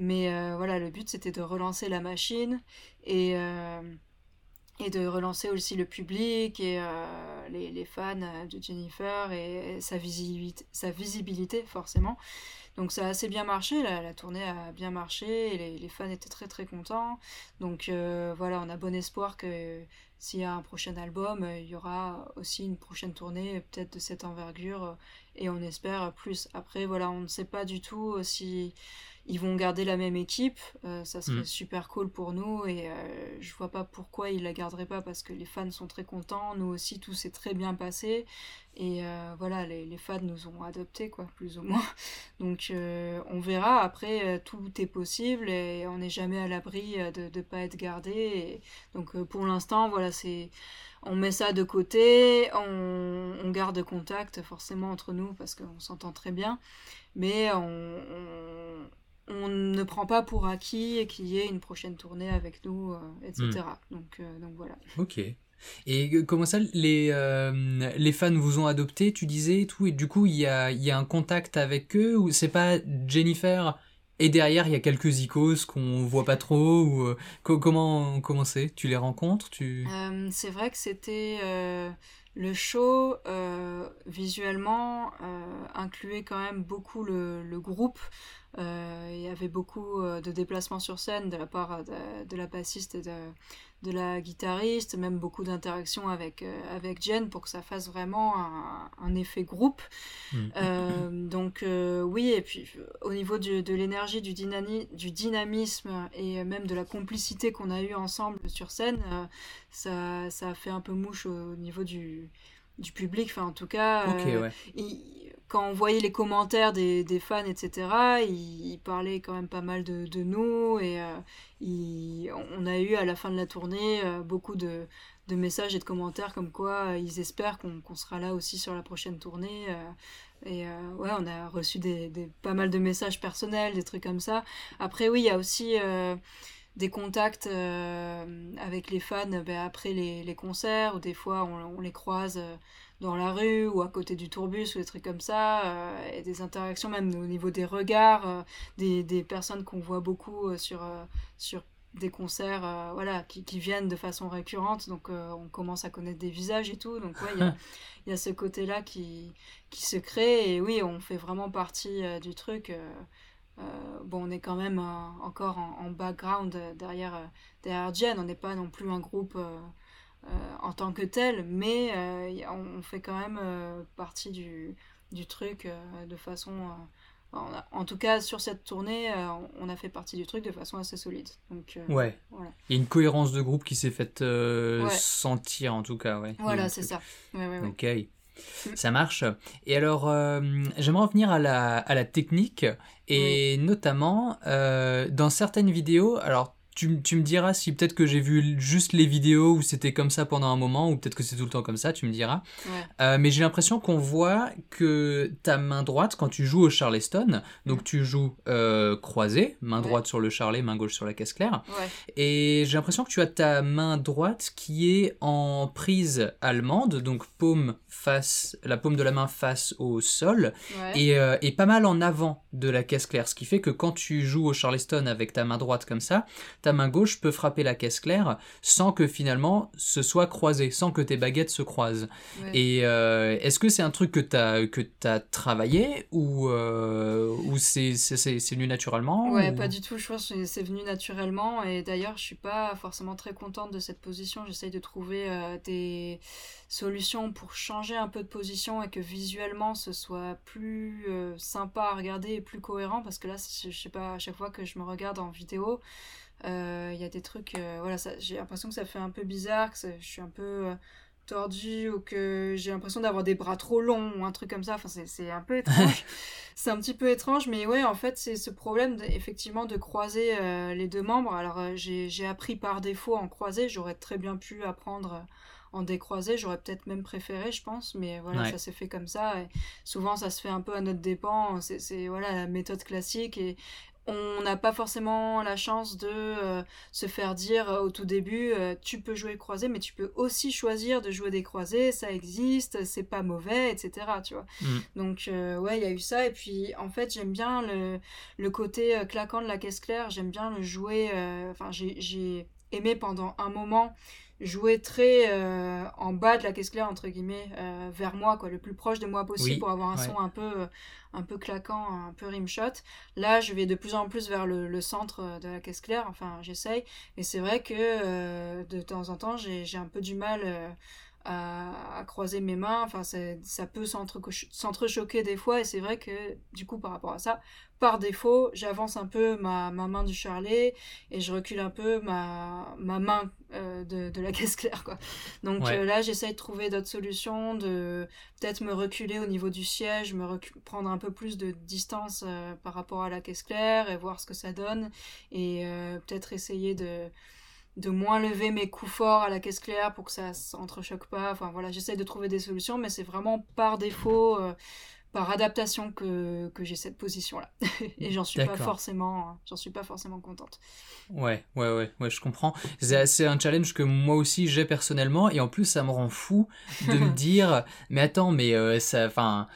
Mais euh, voilà, le but c'était de relancer la machine et, et de relancer aussi le public et les, les, fans de Jennifer et, sa, visibilité, sa visibilité forcément. Donc ça a assez bien marché, la, tournée a bien marché, et les, fans étaient très très contents. Donc voilà, on a bon espoir que s'il y a un prochain album, euh, il y aura aussi une prochaine tournée, peut-être de cette envergure, euh, et on espère plus. Après, voilà, on ne sait pas du tout euh, si ils vont garder la même équipe. ça serait mm. super cool pour nous, et je vois pas pourquoi ils la garderaient pas, parce que les fans sont très contents, nous aussi, tout s'est très bien passé, et voilà, les, les, fans nous ont adoptés, quoi, plus ou moins. Donc, on verra. Après, tout est possible, et on n'est jamais à l'abri de ne pas être gardé. donc, pour l'instant, voilà, c'est on met ça de côté, on, garde contact forcément entre nous parce qu'on s'entend très bien, mais on, on, ne prend pas pour acquis qu'il y ait une prochaine tournée avec nous, euh, etc. Hmm. Donc, euh, donc voilà. Ok. Et comment ça, les, euh, les fans vous ont adopté, tu disais, tout, et du coup, il y a, y a un contact avec eux, ou c'est pas Jennifer et derrière, il y a quelques icônes qu'on voit pas trop. Ou, euh, comment comment c'est? Tu les rencontres tu... Euh, c'est vrai que c'était euh, le show visuellement incluait quand même beaucoup le, le groupe. Il y avait beaucoup de déplacements sur scène de la part de, de la bassiste et de, de la guitariste, même beaucoup d'interactions avec, euh, avec Jen pour que ça fasse vraiment un, effet groupe. Mm. Euh, donc euh, oui, et puis au niveau de l'énergie, du, du dynamisme et même de la complicité qu'on a eu ensemble sur scène, ça, ça a fait un peu mouche au niveau du, du public. Enfin, en tout cas, quand on voyait les commentaires des, fans, etc., ils, parlaient quand même pas mal de, nous et euh, on a eu à la fin de la tournée euh, beaucoup de, messages et de commentaires comme quoi euh, ils espèrent qu'on sera là aussi sur la prochaine tournée. et ouais, on a reçu pas mal de messages personnels, des trucs comme ça. Après, oui, il y a aussi des contacts avec les fans ben, après les, concerts, ou des fois on les croise dans la rue ou à côté du tourbus ou des trucs comme ça, euh, et des interactions même au niveau des regards, euh, des, des, personnes qu'on voit beaucoup euh, sur, sur des concerts voilà, qui, qui, viennent de façon récurrente, donc on commence à connaître des visages et tout, donc ouais, il y, a, y, a ce côté-là qui, qui se crée, et oui, on fait vraiment partie du truc. bon, on est quand même encore en, en background derrière, derrière Jen, on n'est pas non plus un groupe en tant que tel, mais euh, on, fait quand même euh, partie du, du truc de façon... En, tout cas, sur cette tournée, on a fait partie du truc de façon assez solide. Donc, ouais. Voilà. Il y a une cohérence de groupe qui s'est faite sentir, en tout cas. Ouais. Voilà, c'est ça. ok. Ça marche. Et alors, j'aimerais revenir à la, à la technique et notamment dans certaines vidéos. Alors, tu, tu, me diras si peut-être que j'ai vu juste les vidéos où c'était comme ça pendant un moment, ou peut-être que c'est tout le temps comme ça, tu me diras. Euh, mais j'ai l'impression qu'on voit que ta main droite, quand tu joues au Charleston, donc tu joues euh, croisé, main droite sur le charlet, main gauche sur la caisse claire. Et j'ai l'impression que tu as ta main droite qui est en prise allemande, donc paume face, la paume de la main face au sol, et, euh, et pas mal en avant de la caisse claire. Ce qui fait que quand tu joues au Charleston avec ta main droite comme ça, ta ta main gauche peut frapper la caisse claire sans que finalement ce soit croisé, sans que tes baguettes se croisent. Et euh, est-ce que c'est un truc que tu as, que as travaillé ou, euh, ou c'est venu naturellement Ouais, pas du tout. Je pense que c'est venu naturellement. Et d'ailleurs, je suis pas forcément très contente de cette position. J'essaye de trouver euh, des solutions pour changer un peu de position et que visuellement ce soit plus sympa à regarder et plus cohérent. Parce que là, je sais pas, à chaque fois que je me regarde en vidéo, il y a des trucs. voilà, j'ai l'impression que ça fait un peu bizarre, que je suis un peu tordu ou que j'ai l'impression d'avoir des bras trop longs ou un truc comme ça. Enfin, c'est un peu étrange. c'est un petit peu étrange, mais ouais, en fait, c'est ce problème effectivement de croiser euh, les deux membres. Alors, euh, j'ai appris par défaut en croisé. J'aurais très bien pu apprendre euh, en décroisé. J'aurais peut-être même préféré, je pense, mais voilà, ça s'est fait comme ça. Et souvent, ça se fait un peu à notre dépens. C'est voilà la méthode classique et on n'a pas forcément la chance de euh, se faire dire euh, au tout début euh, tu peux jouer croisé mais tu peux aussi choisir de jouer des croisés ça existe c'est pas mauvais etc tu vois mm. donc ouais il y a eu ça et puis en fait j'aime bien le, le côté claquant de la caisse claire j'aime bien le jouer enfin j'ai aimé pendant un moment jouer très en bas de la caisse claire entre guillemets vers moi quoi le plus proche de moi possible pour avoir un son un peu un peu claquant, un peu rimshot. Là, je vais de plus en plus vers le, centre euh, de la caisse claire, enfin j'essaye. Et c'est vrai que euh, de temps en temps, j'ai un peu du mal euh, à, croiser mes mains. Enfin, ça peut s'entrechoquer des fois. Et c'est vrai que du coup, par rapport à ça, par défaut, j'avance un peu ma, main du charlet et je recule un peu ma, ma main euh, de, la caisse claire. Quoi. Donc euh, là, j'essaye de trouver d'autres solutions, de peut-être me reculer au niveau du siège, me prendre un peu plus de distance euh, par rapport à la caisse claire et voir ce que ça donne. Et peut-être essayer de de moins lever mes coups forts à la caisse claire pour que ça s'entrechoque pas. Enfin voilà, j'essaye de trouver des solutions, mais c'est vraiment par défaut par adaptation que, que j'ai cette position là et j'en suis pas forcément j'en suis pas forcément contente. Ouais ouais ouais ouais je comprends. C'est un challenge que moi aussi j'ai personnellement et en plus ça me rend fou de me dire mais attends mais euh, ça enfin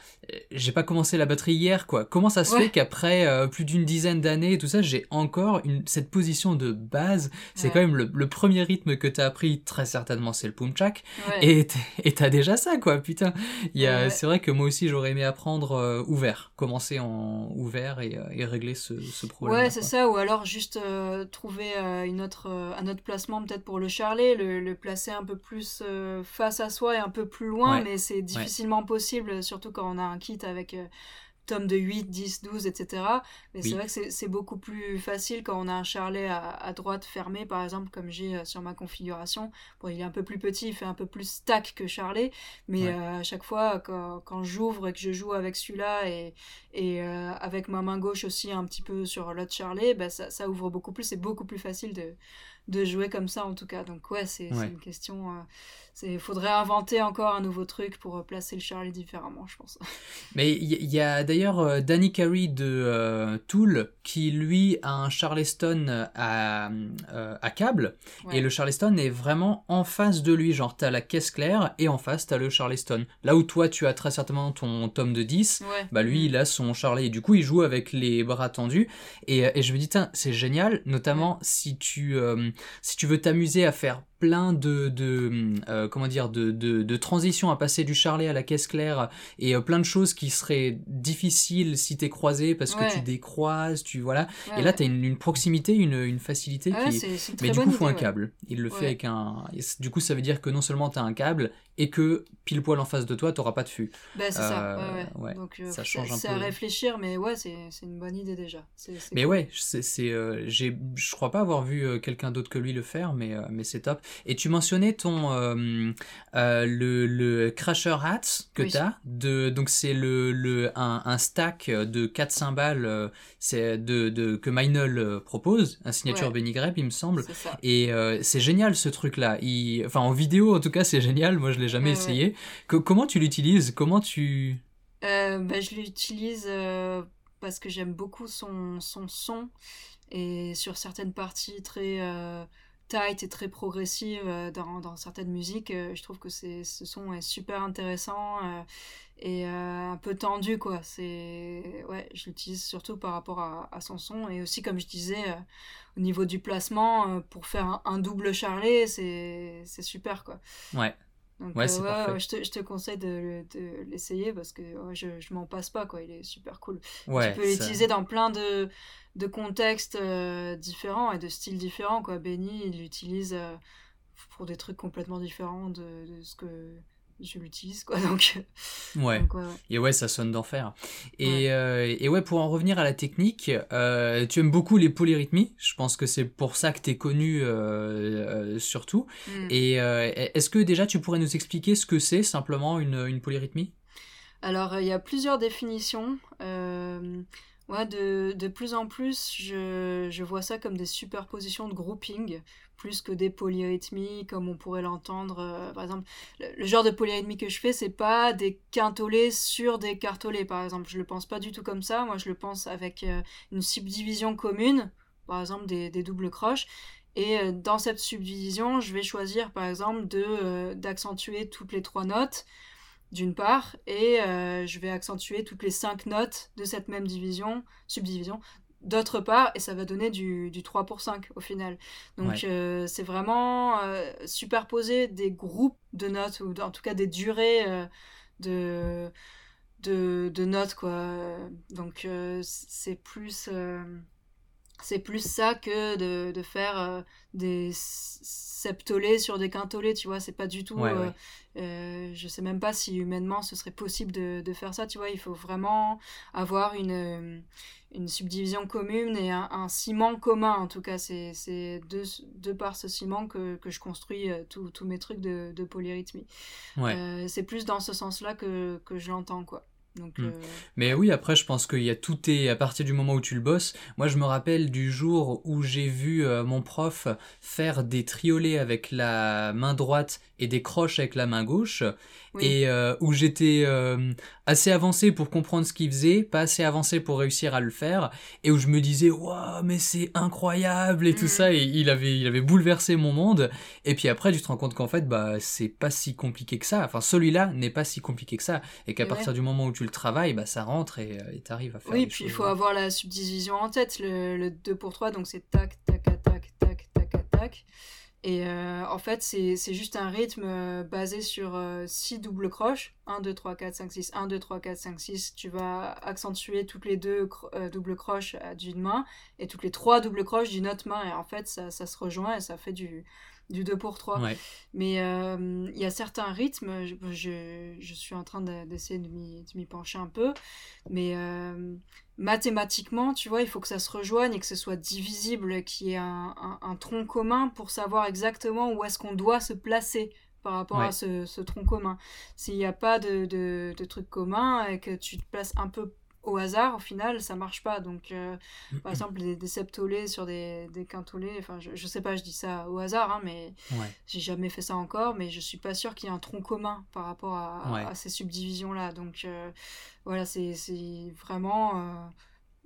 j'ai pas commencé la batterie hier quoi. Comment ça se fait qu'après euh, plus d'une dizaine d'années et tout ça j'ai encore une, cette position de base? C'est quand même le, premier rythme que t'as appris très certainement c'est le pumchak. Et t'as déjà ça quoi putain. Il c'est vrai que moi aussi j'aurais aimé apprendre euh, ouvert, commencer en ouvert et, euh, régler ce, problème. Ouais, c'est ça, ou alors juste euh, trouver une autre, un autre placement peut-être pour le charlet, le, placer un peu plus face à soi et un peu plus loin, mais c'est difficilement possible, surtout quand on a un kit avec tome de 8, 10, 12, etc. Mais c'est vrai que c'est beaucoup plus facile quand on a un charlet à, droite fermé, par exemple, comme j'ai euh, sur ma configuration. Bon, il est un peu plus petit, il fait un peu plus stack que charlet, mais euh, à chaque fois, quand, quand j'ouvre et que je joue avec celui-là et, et euh, avec ma main gauche aussi un petit peu sur l'autre charlet, bah, ça, ça ouvre beaucoup plus, c'est beaucoup plus facile de, de jouer comme ça en tout cas. Donc ouais, c'est une question... Il faudrait inventer encore un nouveau truc pour placer le Charlie différemment, je pense. Mais il y, a d'ailleurs euh, Danny Carey de euh, Tool qui lui a un Charleston à, euh, à câble et le Charleston est vraiment en face de lui. Genre, t'as la caisse claire et en face t'as le Charleston. Là où toi tu as très certainement ton tome de 10, bah lui mm. il a son Charlie et du coup il joue avec les bras tendus. Et, et je me dis, c'est génial, notamment si tu, si tu veux t'amuser à faire plein de, de euh, comment dire de, de, transitions à passer du charlet à la caisse claire et euh, plein de choses qui seraient difficiles si t'es croisé parce que tu décroises tu voilà. Et là t'as une, une proximité une, une facilité qui mais du coup faut un câble. Il le fait avec un du coup ça veut dire que non seulement t'as un câble et que pile poil en face de toi, t'auras pas de fût. Bah, c'est ça, ouais, Donc, euh, ça change un peu. C'est à réfléchir, mais ouais, c'est une bonne idée déjà. mais ouais, c'est, euh, je crois pas avoir vu euh, quelqu'un d'autre que lui le faire, mais, mais c'est top. Et tu mentionnais ton, le, le Crasher Hats que tu as, de, donc c'est le, le, un, un, stack de 4 cymbales c'est de, de, que Meinl propose, un signature Benny Greb, il me semble. Et c'est génial ce truc-là. Enfin, en vidéo, en tout cas, c'est génial. Moi, je l'ai jamais essayé. comment tu l'utilises? Comment tu... Euh, bah, je l'utilise euh, parce que j'aime beaucoup son, son, son et sur certaines parties très euh, tight et très progressives dans, dans, certaines musiques, je trouve que ce son est super intéressant et un peu tendu quoi. C'est ouais, je l'utilise surtout par rapport à, son son et aussi comme je disais au niveau du placement pour faire un, double charlet, c'est c'est super quoi. Ouais. Donc, ouais, euh, je, te, je, te, conseille de, de l'essayer parce que je, je m'en passe pas, quoi. Il est super cool. tu peux l'utiliser dans plein de, de contextes euh, différents et de styles différents, quoi. Benny, il l'utilise euh, pour des trucs complètement différents de, de ce que je l'utilise quoi donc ouais. et ouais ça sonne d'enfer. Et, euh, et ouais pour en revenir à la technique euh, tu aimes beaucoup les polyrythmies. Je pense que c'est pour ça que tu es connu euh, surtout. Mm. et est-ce que déjà tu pourrais nous expliquer ce que c'est simplement une, une polyrythmie? Alors il y a plusieurs définitions De, de, plus en plus, je, je, vois ça comme des superpositions de grouping, plus que des polyrythmies, comme on pourrait l'entendre. Euh, par exemple, le, genre de polyrythmie que je fais, c'est pas des quintolés sur des cartolés, par exemple. Je le pense pas du tout comme ça. Moi, je le pense avec euh, une subdivision commune, par exemple des, des doubles croches. Et euh, dans cette subdivision, je vais choisir, par exemple, d'accentuer toutes les trois notes d'une part, et euh, je vais accentuer toutes les cinq notes de cette même division, subdivision, d'autre part, et ça va donner du, du 3 pour 5 au final. Donc euh, c'est vraiment euh, superposer des groupes de notes, ou en tout cas des durées de, de, de, notes, quoi. Donc c'est plus c'est plus ça que de, de faire euh, des septolés sur des quintolés, tu vois, c'est pas du tout... Euh, euh, je sais même pas si humainement ce serait possible de, de, faire ça, tu vois, il faut vraiment avoir une, une subdivision commune et un, ciment commun, en tout cas, c'est de, de par ce ciment que, que je construis tous mes trucs de, de polyrythmie. c'est plus dans ce sens-là que, que je l'entends, quoi. Hmm. Euh, Mais oui, après, je pense qu'il y a tout est à partir du moment où tu le bosses. Moi, je me rappelle du jour où j'ai vu euh, mon prof faire des triolets avec la main droite et des croches avec la main gauche. Et euh, où j'étais euh, assez avancé pour comprendre ce qu'il faisait, pas assez avancé pour réussir à le faire. Et où je me disais waouh mais c'est incroyable et tout mm. ça. Et il avait il avait bouleversé mon monde. Et puis après tu te rends compte qu'en fait bah c'est pas si compliqué que ça. Enfin celui-là n'est pas si compliqué que ça. Et qu'à partir du moment où tu le travailles bah ça rentre et euh, t'arrives à faire oui puis il faut avoir la subdivision en tête le, le 2 pour 3 donc c'est tac tac tac tac tac tac tac et euh, en fait, c'est juste un rythme euh, basé sur 6 euh, doubles croches. 1, 2, 3, 4, 5, 6, 1, 2, 3, 4, 5, 6. Tu vas accentuer toutes les deux doubles croches d'une main et toutes les trois doubles croches d'une autre main. Et en fait, ça, ça, se rejoint et ça fait du, du 2 pour 3. Mais il y a certains rythmes, je, je, je suis en train d'essayer de m'y pencher un peu. Mais mathématiquement, tu vois, il faut que ça se rejoigne et que ce soit divisible, qu'il y ait un, un, tronc commun pour savoir exactement où est-ce qu'on doit se placer par rapport à ce, ce, tronc commun. S'il n'y a pas de, de, de truc commun et que tu te places un peu au hasard, au final, ça marche pas. Donc, euh, par exemple, des, des, septolés sur des, des quintolés, enfin, je, je, sais pas, je dis ça au hasard, hein, mais j'ai jamais fait ça encore, mais je suis pas sûre qu'il y ait un tronc commun par rapport à, à, ces subdivisions-là. Donc, euh, voilà, c'est vraiment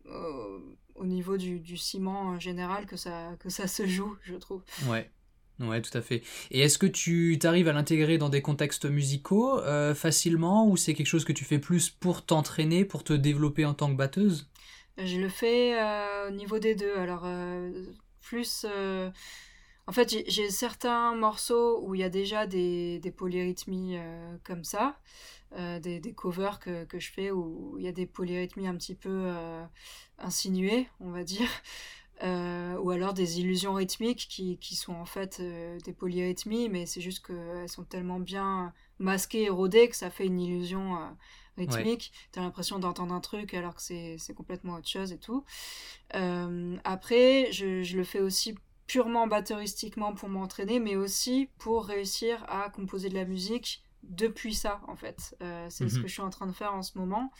euh, au niveau du, du, ciment général que ça, que ça se joue, je trouve. Ouais. Ouais, tout à fait. Et est-ce que tu t'arrives à l'intégrer dans des contextes musicaux euh, facilement ou c'est quelque chose que tu fais plus pour t'entraîner, pour te développer en tant que batteuse? Je le fais euh, au niveau des deux. Alors, euh, plus. En fait, j'ai certains morceaux où il y a déjà des, des polyrythmies comme ça, des, des, covers que, que, je fais où il y a des polyrythmies un petit peu insinuées, on va dire. Euh, ou alors des illusions rythmiques qui, qui sont en fait euh, des polyrythmies, mais c'est juste qu'elles sont tellement bien masquées et rodées que ça fait une illusion euh, rythmique. tu T'as l'impression d'entendre un truc alors que c'est complètement autre chose et tout. après, je, je, le fais aussi purement batteristiquement pour m'entraîner, mais aussi pour réussir à composer de la musique depuis ça, en fait. c'est ce mhm. que je suis en train de faire en ce moment.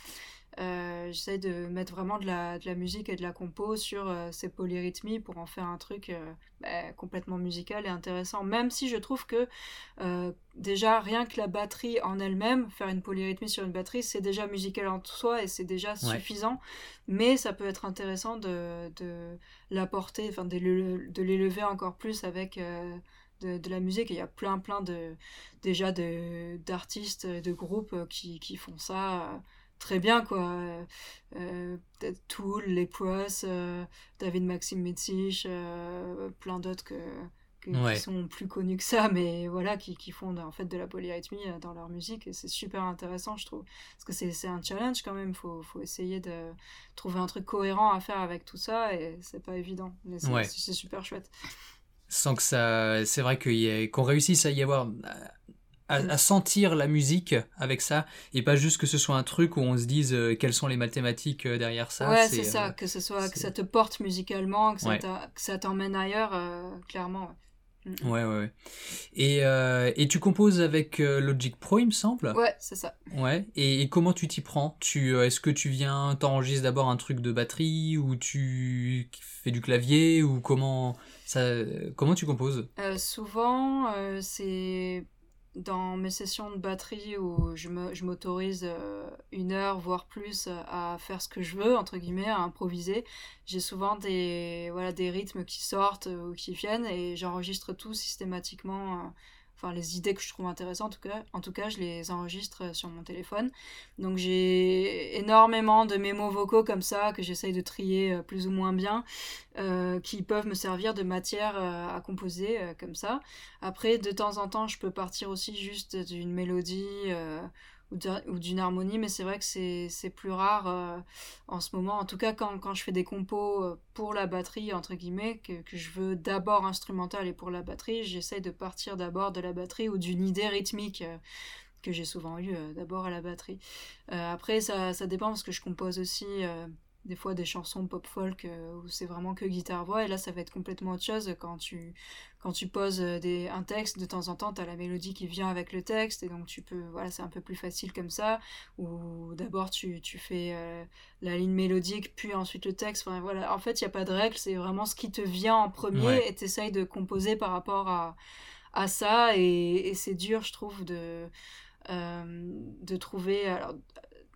Euh, j'essaie de mettre vraiment de la, de la, musique et de la compo sur euh, ces polyrythmies pour en faire un truc euh, bah, complètement musical et intéressant. Même si je trouve que déjà rien que la batterie en elle-même, faire une polyrythmie sur une batterie, c'est déjà musical en soi et c'est déjà suffisant. Mais ça peut être intéressant de, de l'apporter, enfin de l'élever encore plus avec de, la musique. il y a plein, plein de, déjà d'artistes, de, groupes qui, qui, font ça très bien, quoi. Euh, Tool, Les Pros, David Maxime Metzich, plein d'autres que, qui sont plus connus que ça, mais voilà, qui, qui font en fait de la polyrythmie dans leur musique. Et c'est super intéressant, je trouve. Parce que c'est un challenge quand même. Il faut, faut, essayer de trouver un truc cohérent à faire avec tout ça. Et c'est pas évident. Mais c'est super chouette sans que ça. C'est vrai qu'on réussisse à y avoir. À, sentir la musique avec ça et pas juste que ce soit un truc où on se dise euh, quelles sont les mathématiques euh, derrière ça. Ouais, c'est ça, euh, que ce soit que ça te porte musicalement, que ça t'emmène ailleurs, clairement. Mm, ouais, ouais, Et, et, tu composes avec Logic Pro, il me semble? Ouais, c'est ça. Ouais. Et, comment tu t'y prends? Tu, Est-ce que tu viens, t'enregistres d'abord un truc de batterie ou tu fais du clavier ou comment comment tu composes? Euh, Souvent, euh, c'est dans mes sessions de batterie où je m'autorise euh, une heure, voire plus, à faire ce que je veux, entre guillemets, à improviser. J'ai souvent des, voilà, des rythmes qui sortent ou qui viennent et j'enregistre tout systématiquement enfin les idées que je trouve intéressantes en tout cas, je les enregistre sur mon téléphone. Donc j'ai énormément de mémos vocaux comme ça que j'essaye de trier euh, plus ou moins bien, euh, qui peuvent me servir de matière euh, à composer comme ça. Après de temps en temps je peux partir aussi juste d'une mélodie ou d'une harmonie, mais c'est vrai que c'est plus rare euh, en ce moment. En tout cas, quand, quand, je fais des compos euh, pour la batterie, entre guillemets, que, je veux d'abord instrumental et pour la batterie, j'essaye de partir d'abord de la batterie ou d'une idée rythmique. Euh, que j'ai souvent eu d'abord à la batterie. après, ça, ça, dépend parce que je compose aussi des fois des chansons pop folk euh, où c'est vraiment que guitare voix et là ça va être complètement autre chose quand tu quand tu poses euh, des, un texte de temps en temps tu as la mélodie qui vient avec le texte et donc tu peux voilà c'est un peu plus facile comme ça ou d'abord tu, tu fais euh, la ligne mélodique puis ensuite le texte enfin voilà. En fait il n'y a pas de règle c'est vraiment ce qui te vient en premier et tu essayes de composer par rapport à, à ça et, et c'est dur je trouve de de trouver alors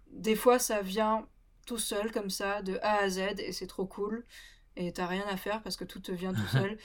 des fois ça vient tout seul comme ça, de A à Z, et c'est trop cool et t'as rien à faire parce que tout te vient tout seul.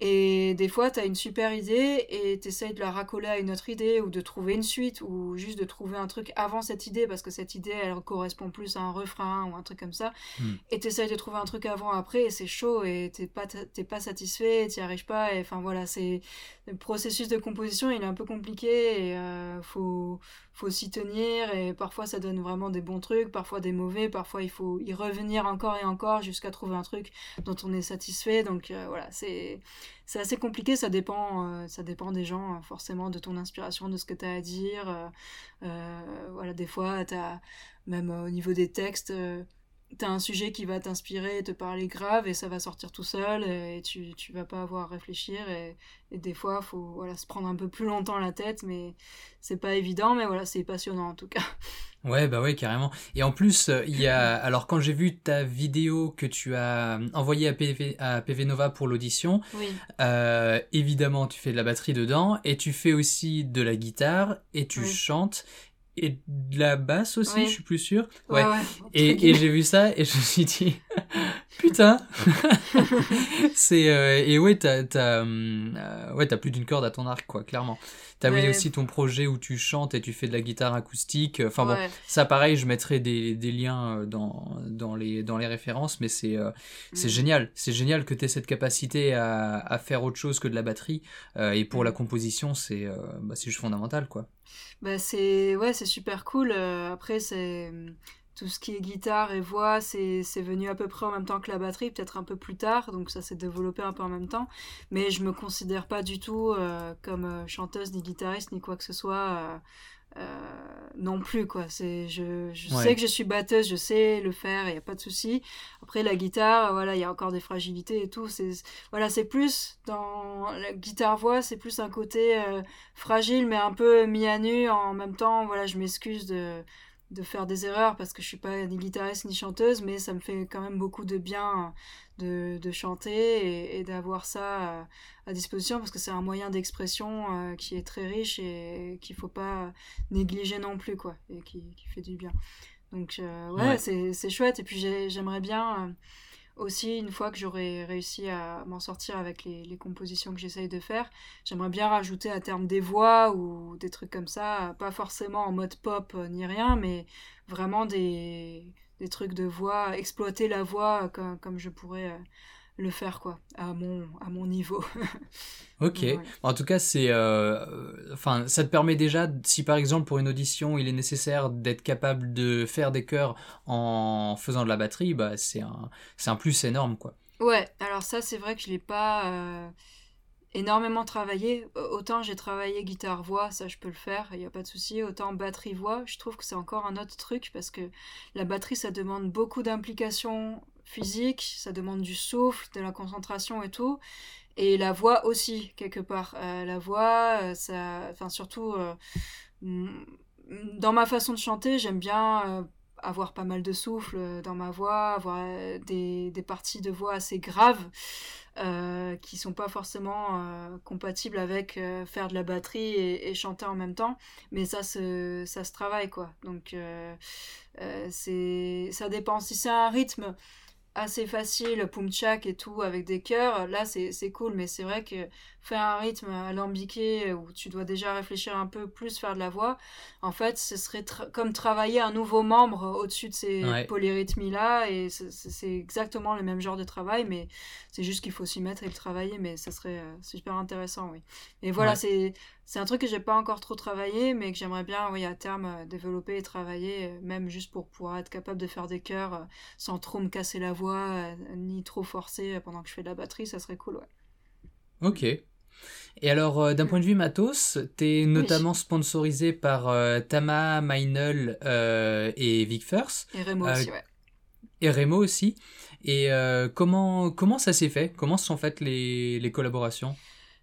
et des fois, t'as une super idée et t'essayes de la racoler à une autre idée ou de trouver une suite ou juste de trouver un truc avant cette idée parce que cette idée, elle correspond plus à un refrain ou un truc comme ça. Hmm. Et t'essayes de trouver un truc avant, après et c'est chaud et t'es pas, t'es pas satisfait, t'y arrives pas. Et enfin voilà, c'est le processus de composition, il est un peu compliqué et euh, faut faut s'y tenir et parfois ça donne vraiment des bons trucs, parfois des mauvais, parfois il faut y revenir encore et encore jusqu'à trouver un truc dont on est satisfait. Donc euh, voilà, c'est c'est assez compliqué, ça dépend euh, ça dépend des gens euh, forcément de ton inspiration, de ce que tu as à dire. voilà, des fois même au niveau des textes t'as un sujet qui va t'inspirer, te parler grave et ça va sortir tout seul et tu, tu vas pas avoir à réfléchir et, et des fois faut voilà se prendre un peu plus longtemps la tête mais c'est pas évident mais voilà c'est passionnant en tout cas. Ouais bah ouais carrément et en plus euh, il y a alors quand j'ai vu ta vidéo que tu as envoyée à PV, à PV Nova pour l'audition oui. euh, évidemment tu fais de la batterie dedans et tu fais aussi de la guitare et tu chantes et de la basse aussi, je suis plus sûr. Ouais. et, et j'ai vu ça et je me suis dit, putain. c'est euh, et ouais, t'as t'as euh, ouais t'as plus d'une corde à ton arc quoi, clairement. T'as ouais. aussi ton projet où tu chantes et tu fais de la guitare acoustique. Enfin bon, ça pareil, je mettrai des, des liens euh, dans, dans, les, dans les références, mais c'est euh, c'est mm. génial. C'est génial que tu aies cette capacité à, à, faire autre chose que de la batterie. Et pour la mm. composition, c'est bah, juste fondamental, quoi. Bah c'est ouais, c'est super cool. après, c'est tout ce qui est guitare et voix, c'est venu à peu près en même temps que la batterie, peut-être un peu plus tard, donc ça s'est développé un peu en même temps. Mais je me considère pas du tout euh, comme euh, chanteuse, ni guitariste, ni quoi que ce soit. Euh, non plus quoi c'est je, je sais que je suis batteuse je sais le faire il y a pas de souci après la guitare voilà il y a encore des fragilités et tout c'est voilà c'est plus dans la guitare voix c'est plus un côté fragile mais un peu mis à nu en même temps voilà je m'excuse de de faire des erreurs parce que je suis pas ni guitariste ni chanteuse, mais ça me fait quand même beaucoup de bien de, de chanter et, d'avoir ça à, disposition parce que c'est un moyen d'expression euh, qui est très riche et qu'il faut pas négliger non plus quoi et qui, qui fait du bien. Donc euh, ouais, c'est chouette et puis j'aimerais bien euh, aussi, une fois que j'aurai réussi à m'en sortir avec les, compositions que j'essaye de faire, j'aimerais bien rajouter à terme des voix ou des trucs comme ça, pas forcément en mode pop euh, ni rien, mais vraiment des, des trucs de voix, exploiter la voix comme, comme je pourrais euh, le faire quoi à mon à mon niveau. Ok. En tout cas c'est euh, enfin ça te permet déjà si par exemple pour une audition il est nécessaire d'être capable de faire des chœurs en faisant de la batterie bah c'est un c'est un plus énorme quoi. Ouais alors ça c'est vrai que je l'ai pas euh, énormément travaillé. Autant j'ai travaillé guitare voix ça je peux le faire il y a pas de souci. Autant batterie voix je trouve que c'est encore un autre truc parce que la batterie ça demande beaucoup d'implication physique, ça demande du souffle, de la concentration et tout. Et la voix aussi, quelque part. Euh, la voix, euh, ça. Enfin, surtout. Euh, dans ma façon de chanter, j'aime bien avoir pas mal de souffle dans ma voix, avoir des, des parties de voix assez graves euh, qui sont pas forcément compatibles avec faire de la batterie et, chanter en même temps. Mais ça se, ça se travaille, quoi. Donc, ça dépend. Si c'est un rythme assez facile, pumchak et tout, avec des chœurs, là c'est cool, mais c'est vrai que faire un rythme alambiqué où tu dois déjà réfléchir un peu plus, faire de la voix, en fait, ce serait comme travailler un nouveau membre au-dessus de ces polyrythmies-là, et c'est exactement le même genre de travail, mais c'est juste qu'il faut s'y mettre et le travailler, mais ça serait euh, super intéressant, oui. Et voilà, c'est c'est un truc que j'ai pas encore trop travaillé, mais que j'aimerais bien, oui, à terme, euh, développer et travailler, euh, même juste pour pouvoir être capable de faire des chœurs sans trop me casser la voix, ni trop forcer pendant que je fais de la batterie, ça serait cool, ouais. Ok. Et alors, euh, d'un point de vue matos, tu es notamment sponsorisé par euh, Tama, Meinl euh, et Vic First. Et Remo aussi, ouais. Et Remo aussi. Et comment, comment ça s'est fait? Comment se sont faites les, les collaborations?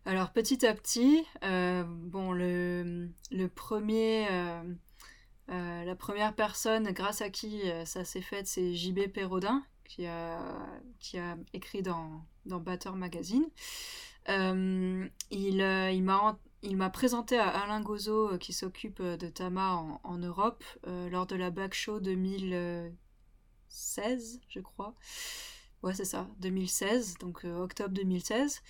Alors, petit à petit, bon, le, premier... la première personne grâce à qui ça s'est fait, c'est JB Perrodin, qui a, écrit dans, dans Batter Magazine. Euh, il euh, m'a présenté à Alain Gozo euh, qui s'occupe de Tama en, en Europe lors de la Back Show 2016, je crois. Ouais, c'est ça, 2016, donc octobre 2016.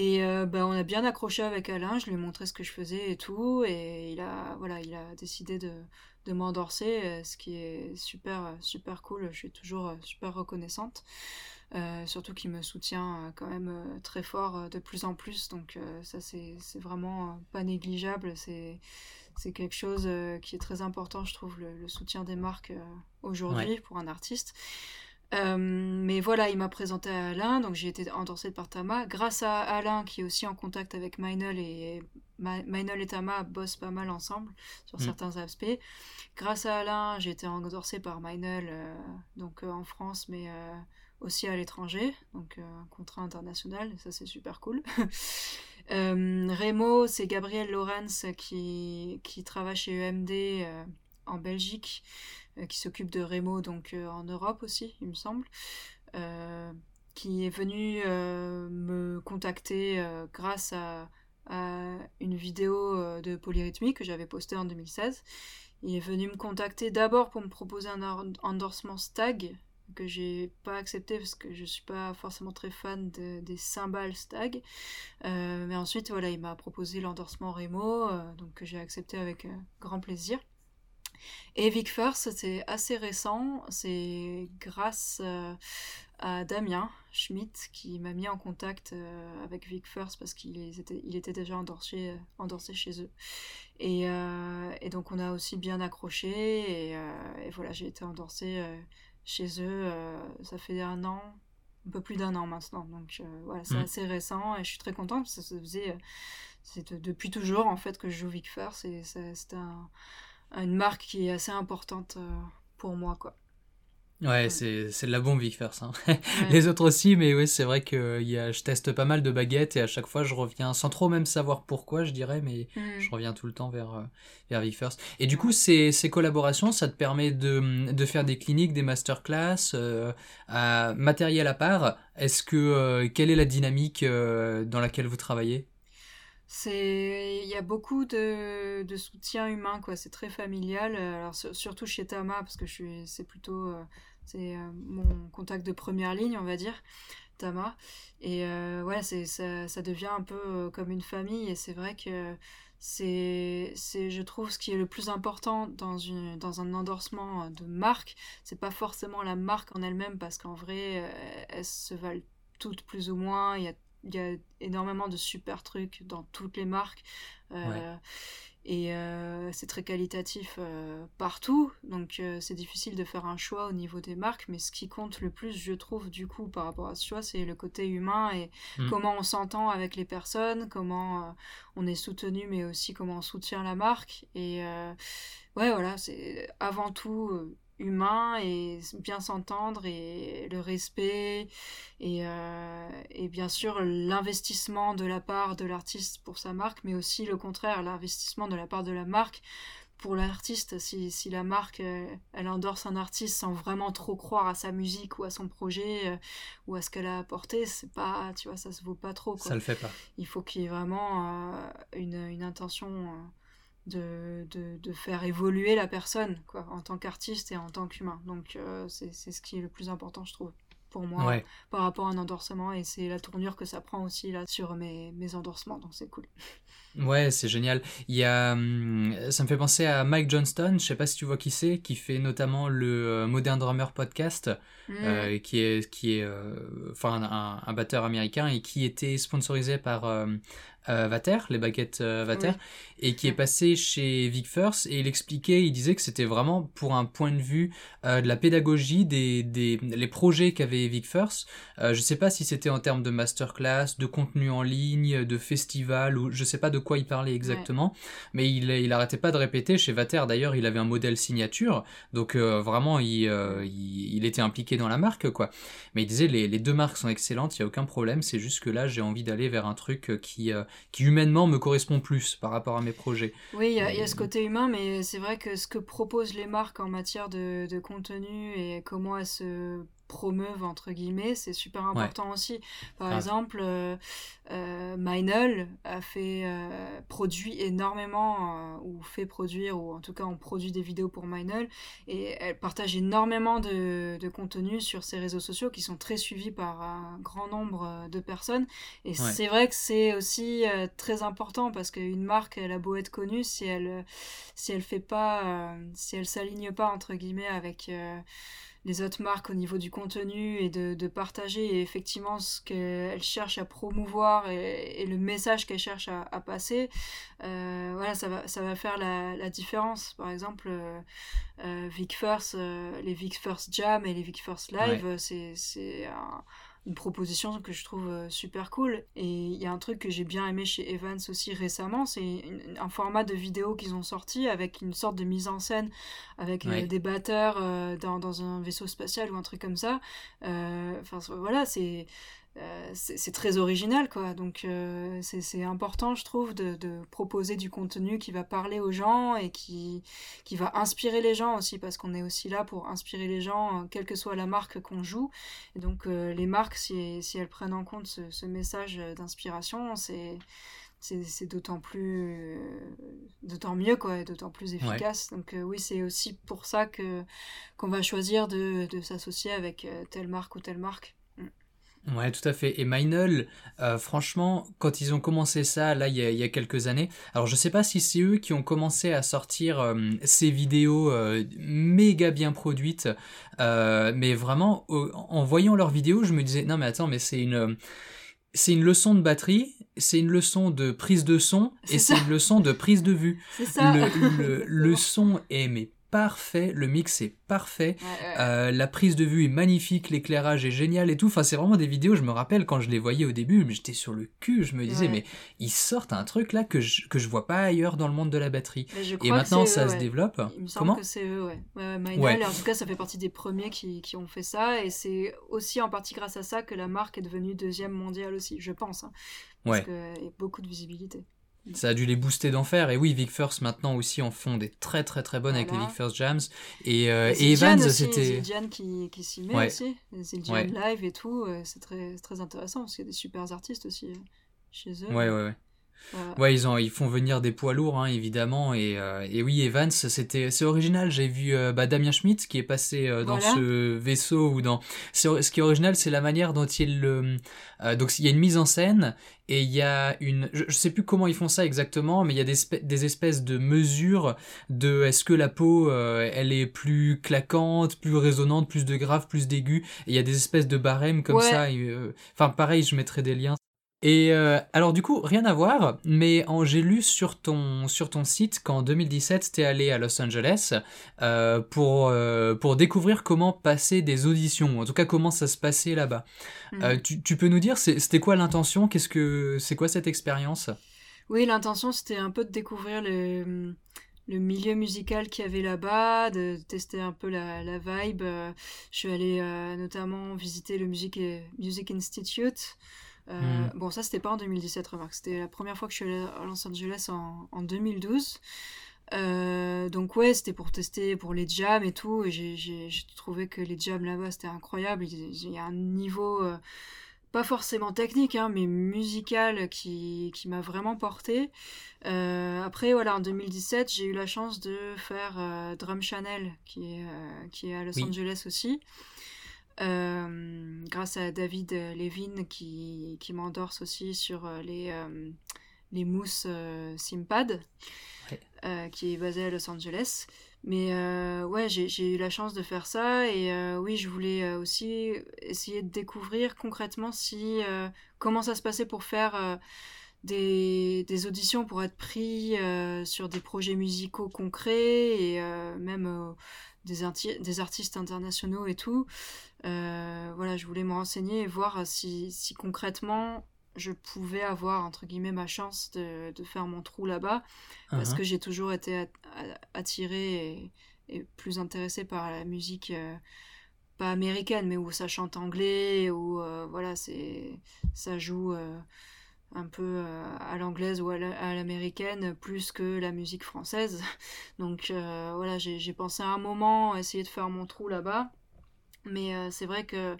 Et ben, on a bien accroché avec Alain, je lui ai montré ce que je faisais et tout, et il a, voilà, il a décidé de, de m'endorser, ce qui est super, super cool, je suis toujours super reconnaissante. Euh, surtout qu'il me soutient euh, quand même euh, très fort de plus en plus, donc ça c'est vraiment pas négligeable, c'est quelque chose qui est très important, je trouve, le, soutien des marques aujourd'hui pour un artiste. Mais voilà, il m'a présenté à Alain, donc j'ai été endorsée par Tama. Grâce à Alain, qui est aussi en contact avec Meinl, et Meinl et Tama bossent pas mal ensemble sur mm. certains aspects. Grâce à Alain, j'ai été endorsée par Meinl, donc en France, mais aussi à l'étranger, donc euh, un contrat international, ça c'est super cool. euh, Remo, c'est Gabriel Lorenz qui, qui travaille chez EMD euh, en Belgique, euh, qui s'occupe de Remo donc en Europe aussi, il me semble, qui est venu me contacter grâce à, une vidéo de polyrythmie que j'avais postée en 2016. Il est venu me contacter d'abord pour me proposer un endorsement stag que j'ai pas accepté parce que je suis pas forcément très fan des cymbales stag. Euh, mais ensuite, voilà, il m'a proposé l'endorsement Remo, euh, donc que j'ai accepté avec euh, grand plaisir. Et Vic First, c'est assez récent, c'est grâce à Damien Schmidt qui m'a mis en contact avec Vic First parce qu'il était, il était déjà endorsé, endorsé chez eux. Et, et, donc on a aussi bien accroché et, et voilà, j'ai été endorsée chez eux, euh, ça fait un an, un peu plus d'un an maintenant. Donc euh, voilà, c'est mm. assez récent et je suis très contente parce que ça faisait. Euh, c'est depuis toujours en fait que je joue Vic First et c'est un, une marque qui est assez importante pour moi quoi. Ouais, c'est, c'est de la bombe Vic. Hein. Les autres aussi, mais oui, c'est vrai que y a, je teste pas mal de baguettes et à chaque fois je reviens, sans trop même savoir pourquoi, je dirais, mais mm. je reviens tout le temps vers, euh, vers Vic First. Et du coup, ces, ces collaborations, ça te permet de, de faire des cliniques, des masterclass, euh, à matériel à part. Est-ce que, euh, quelle est la dynamique euh, dans laquelle vous travaillez? C'est il y a beaucoup de, de soutien humain quoi c'est très familial alors surtout chez Tama parce que je suis c'est plutôt c'est mon contact de première ligne, on va dire, Tama. Et voilà, c'est ça, ça, devient un peu comme une famille. Et c'est vrai que c'est, c'est, je trouve, ce qui est le plus important dans, une, dans un endorsement de marque. C'est pas forcément la marque en elle-même, parce qu'en vrai, elles se valent toutes plus ou moins. Il y a, il y a énormément de super trucs dans toutes les marques. Euh, et euh, c'est très qualitatif euh, partout, donc c'est difficile de faire un choix au niveau des marques, mais ce qui compte le plus, je trouve, du coup, par rapport à ce choix, c'est le côté humain et mm. comment on s'entend avec les personnes, comment on est soutenu, mais aussi comment on soutient la marque. Et ouais, voilà, c'est avant tout humain et bien s'entendre et le respect et, euh, et bien sûr l'investissement de la part de l'artiste pour sa marque mais aussi le contraire l'investissement de la part de la marque pour l'artiste si, si, la marque euh, elle endorse un artiste sans vraiment trop croire à sa musique ou à son projet euh, ou à ce qu'elle a apporté c'est pas tu vois ça se vaut pas trop quoi. ça le fait pas il faut qu'il y ait vraiment une, une, intention de, de, de, faire évoluer la personne quoi, en tant qu'artiste et en tant qu'humain. Donc euh, c'est ce qui est le plus important, je trouve, pour moi, par rapport à un endorsement. Et c'est la tournure que ça prend aussi là sur mes, mes endorsements, donc c'est cool. Ouais, c'est génial. Il y a, hum, ça me fait penser à Mike Johnston, je sais pas si tu vois qui c'est, qui fait notamment le euh, Modern Drummer podcast, mm. euh, qui est, qui est, enfin un, un, batteur américain et qui était sponsorisé par euh, Vater, les baguettes euh, Vater, et qui est passé chez Vic First, et il expliquait, il disait que c'était vraiment pour un point de vue euh, de la pédagogie des, des les projets qu'avait Vic First. Euh, je sais pas si c'était en termes de masterclass, de contenu en ligne, de festival, ou je sais pas de quoi il parlait exactement, mais il, il arrêtait pas de répéter. Chez Vater, d'ailleurs, il avait un modèle signature, donc vraiment, il, il, il, était impliqué dans la marque, quoi. Mais il disait, les, les deux marques sont excellentes, il y a aucun problème, c'est juste que là, j'ai envie d'aller vers un truc qui qui humainement me correspond plus par rapport à mes projets. Oui, il y, a ce côté humain, mais c'est vrai que ce que proposent les marques en matière de, de contenu et comment elles se promeuvent entre guillemets, c'est super important aussi. Par ah. exemple, euh, euh a fait euh, produit énormément euh, ou fait produire ou en tout cas on produit des vidéos pour Minel et elle partage énormément de, de contenu sur ses réseaux sociaux qui sont très suivis par un grand nombre de personnes et c'est vrai que c'est aussi très important parce qu'une marque elle a beau être connue si elle si elle fait pas si elle s'aligne pas entre guillemets avec les autres marques au niveau du contenu et de, de partager effectivement ce qu'elles cherchent à promouvoir et, le message qu'elles cherchent à, à passer, euh, voilà, ça va, ça va faire la, la différence. Par exemple, euh, euh Vic First, les Vic First Jam et les Vic First Live, c'est un une proposition que je trouve euh, super cool. Et il y a un truc que j'ai bien aimé chez Evans aussi récemment, c'est un format de vidéo qu'ils ont sorti avec une sorte de mise en scène, avec euh, des batteurs euh, dans, dans, un vaisseau spatial ou un truc comme ça. Enfin voilà, c'est euh, c'est très original quoi. Donc euh, c'est important je trouve de, de, proposer du contenu qui va parler aux gens et qui, qui va inspirer les gens aussi parce qu'on est aussi là pour inspirer les gens euh, quelle que soit la marque qu'on joue. Et donc les marques si, si, elles prennent en compte ce, ce message d'inspiration c'est c'est d'autant plus d'autant mieux quoi d'autant plus efficace. Donc oui c'est aussi pour ça que qu'on va choisir de, de s'associer avec telle marque ou telle marque Ouais, tout à fait. Et Minel, euh, franchement, quand ils ont commencé ça, là, il y a, il y a quelques années, alors je sais pas si c'est eux qui ont commencé à sortir euh, ces vidéos euh, méga bien produites, mais vraiment, en voyant leurs vidéos, je me disais, non mais attends, mais c'est une... C'est une leçon de batterie, c'est une leçon de prise de son et c'est une leçon de prise de vue. Ça. Le, le, le son est mais parfait, le mix est parfait, euh, la prise de vue est magnifique, l'éclairage est génial et tout. Enfin, c'est vraiment des vidéos, je me rappelle quand je les voyais au début, mais j'étais sur le cul, je me disais, mais ils sortent un truc là que je, que je vois pas ailleurs dans le monde de la batterie. Et maintenant, ça se développe. Il me semble que c'est eux, ouais. en tout cas, ça fait partie des premiers qui, qui ont fait ça et c'est aussi en partie grâce à ça que la marque est devenue deuxième mondiale aussi, je pense. Hein, parce qu'il y a beaucoup de visibilité. Ça a dû les booster d'enfer. Et oui, Vic First maintenant aussi en font des très très très bonnes avec les Vic First Jams. Et, euh, et Evans, c'était. C'est Diane qui, qui s'y met ouais. aussi. C'est live et tout. Euh, c'est très, très intéressant parce qu'il y a des super artistes aussi euh, chez eux. Ouais, ouais, ouais. Ouais, ils, ont, ils font venir des poids lourds, hein, évidemment. Et, et, oui, Evans, c'était, c'est original. J'ai vu bah, Damien Schmidt qui est passé dans ce vaisseau. ou dans Ce qui est original, c'est la manière dont il... donc, il y a une mise en scène et il y a une... Je, sais plus comment ils font ça exactement, mais il y a des, des espèces de mesures de est-ce que la peau, elle est plus claquante, plus résonante, plus de grave, plus d'aigu. Et il y a des espèces de barèmes comme ça. Enfin, pareil, je mettrai des liens. Et euh, alors du coup, rien à voir, mais j'ai lu sur ton, sur ton site qu'en 2017, tu es allé à Los Angeles euh, pour, euh, pour découvrir comment passer des auditions, en tout cas comment ça se passait là-bas. Mm. Tu, tu, peux nous dire, c'était quoi l'intention? Qu'est-ce que C'est quoi cette expérience? Oui, l'intention, c'était un peu de découvrir le, le milieu musical qu'il y avait là-bas, de tester un peu la, la vibe. Je suis allée notamment visiter le Music, Music Institute. Euh, hmm. Bon, ça, c'était pas en 2017, remarque. C'était la première fois que je suis allée à Los Angeles en, en 2012. Euh, donc ouais, c'était pour tester pour les jams et tout. Et j'ai trouvé que les jams là-bas, c'était incroyable. Il y a un niveau, euh, pas forcément technique, hein, mais musical qui, qui m'a vraiment porté. après, voilà, en 2017, j'ai eu la chance de faire Drum Channel, qui est, qui est à Los Angeles aussi. Euh, grâce à David Levin qui, qui m'endorse aussi sur euh, les, euh, les mousses Simpad, qui est basé à Los Angeles. Mais ouais, j'ai eu la chance de faire ça et oui, je voulais aussi essayer de découvrir concrètement si comment ça se passait pour faire des, des, auditions pour être pris sur des projets musicaux concrets et même des, des, artistes internationaux et tout. Euh, voilà, je voulais me renseigner et voir si, si, concrètement je pouvais avoir, entre guillemets, ma chance de, de faire mon trou là-bas, parce uh-huh. que j'ai toujours été attirée et, plus intéressée par la musique, euh, pas américaine, mais où ça chante anglais, où euh, voilà, c'est ça joue un peu à l'anglaise ou à l'américaine plus que la musique française. Donc voilà, j'ai pensé à un moment essayer de faire mon trou là-bas. Mais euh, c'est vrai que,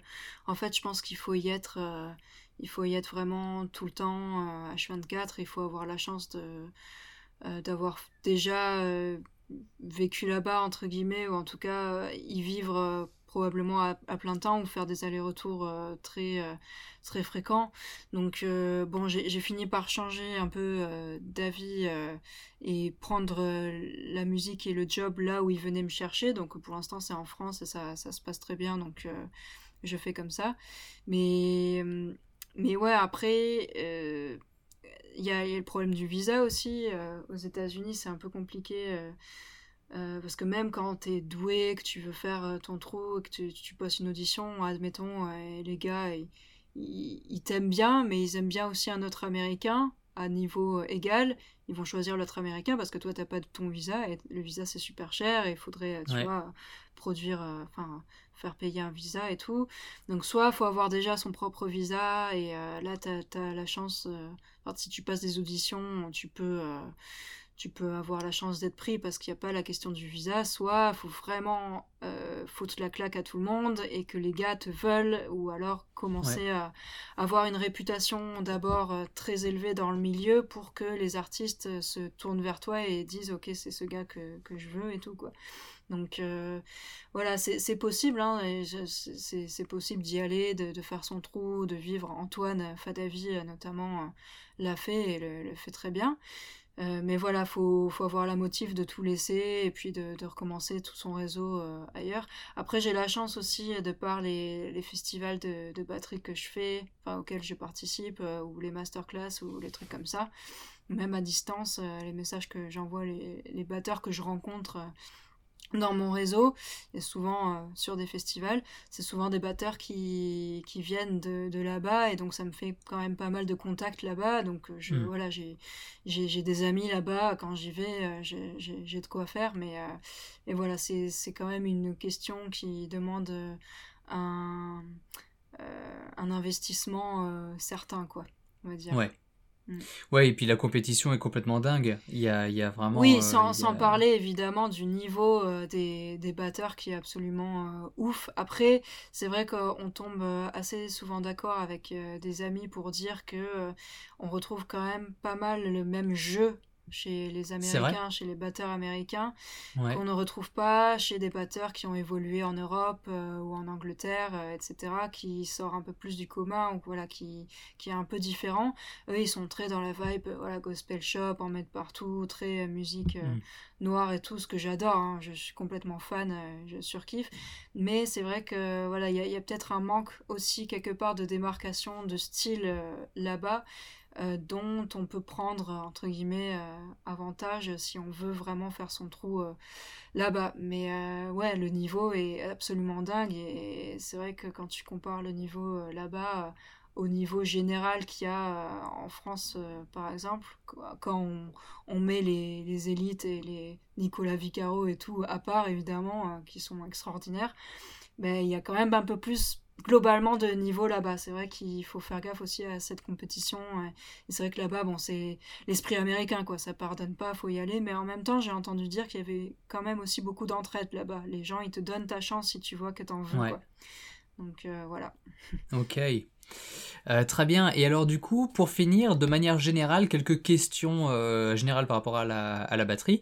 en fait, je pense qu'il faut y être, euh, il faut y être vraiment tout le temps, euh, H24. Il faut avoir la chance d'avoir déjà vécu là-bas, entre guillemets, ou en tout cas y vivre probablement à, plein temps ou faire des allers-retours euh, très, euh, très fréquents. Donc bon, j'ai fini par changer un peu d'avis et prendre la musique et le job là où ils venaient me chercher. Donc pour l'instant c'est en France et ça, ça, se passe très bien, donc je fais comme ça. Mais, mais ouais, après... Il y, a le problème du visa aussi. aux États-Unis, c'est un peu compliqué euh, parce que même quand t'es doué, que tu veux faire euh, ton trou, que tu, tu passes une audition, admettons, euh, les gars, ils, ils, t'aiment bien, mais ils aiment bien aussi un autre américain à niveau égal. Ils vont choisir l'autre américain parce que toi, t'as pas ton visa et le visa c'est super cher et il faudrait, tu vois, produire, enfin, faire payer un visa et tout. Donc, soit faut avoir déjà son propre visa et là, t'as as la chance, si tu passes des auditions, tu peux tu peux avoir la chance d'être pris parce qu'il n'y a pas la question du visa, soit il faut vraiment euh, foutre la claque à tout le monde et que les gars te veulent, ou alors commencer à avoir une réputation d'abord euh, très élevée dans le milieu pour que les artistes euh, se tournent vers toi et disent ok c'est ce gars que, que, je veux et tout quoi. Donc euh, voilà, c'est possible, hein, c'est possible d'y aller, de, de, faire son trou, de vivre. Antoine Fadavi notamment l'a fait et le, le, fait très bien. Euh, mais voilà, faut, faut avoir la motive de tout laisser et puis de, recommencer tout son réseau euh, ailleurs. Après, j'ai la chance aussi, de par les, festivals de, batterie que je fais, enfin, auxquels je participe, euh, ou les masterclass ou les trucs comme ça, même à distance, les messages que j'envoie, les batteurs que je rencontre dans mon réseau, et souvent euh, sur des festivals, c'est souvent des batteurs qui, qui viennent de, de là-bas, et donc ça me fait quand même pas mal de contacts là-bas. Donc euh, je, mm. voilà, j'ai, j'ai, des amis là-bas, quand j'y vais, euh, j'ai, j'ai, de quoi faire, mais et voilà, c'est, c'est quand même une question qui demande un, un investissement certain, quoi, on va dire. Ouais. Mm. Ouais, et puis la compétition est complètement dingue. Il y a, il y a vraiment. Oui, sans, sans, parler évidemment du niveau des, des, batteurs qui est absolument ouf. Après, c'est vrai qu'on tombe assez souvent d'accord avec des amis pour dire que on retrouve quand même pas mal le même jeu chez les Américains, chez les batteurs américains, qu'on ne retrouve pas chez des batteurs qui ont évolué en Europe euh, ou en Angleterre, euh, etc., qui sort un peu plus du commun ou voilà, qui, qui est un peu différent. Eux, ils sont très dans la vibe, euh, voilà, gospel shop, en mettre partout, très musique mm. noire et tout, ce que j'adore. Hein. je suis complètement fan, je surkiffe. Mais c'est vrai que voilà, il y a, a peut-être un manque aussi quelque part de démarcation de style là-bas. Euh, dont on peut prendre entre guillemets euh, avantage si on veut vraiment faire son trou euh, là-bas. Mais ouais, le niveau est absolument dingue et, c'est vrai que quand tu compares le niveau là-bas au niveau général qu'il y a en France, par exemple, quand on, met les, élites et les Nicolas Vicaro et tout à part, évidemment, qui sont extraordinaires, mais il y a quand même un peu plus globalement de niveau là-bas. C'est vrai qu'il faut faire gaffe aussi à cette compétition. Et c'est vrai que là-bas, bon, c'est l'esprit américain, quoi. Ça pardonne pas, faut y aller. Mais en même temps, j'ai entendu dire qu'il y avait quand même aussi beaucoup d'entraide là-bas. Les gens, ils te donnent ta chance si tu vois que t'en veux, quoi. Donc euh, voilà. Ok. Euh, très bien. Et alors du coup, pour finir, de manière générale, quelques questions euh, générales par rapport à la, à la batterie.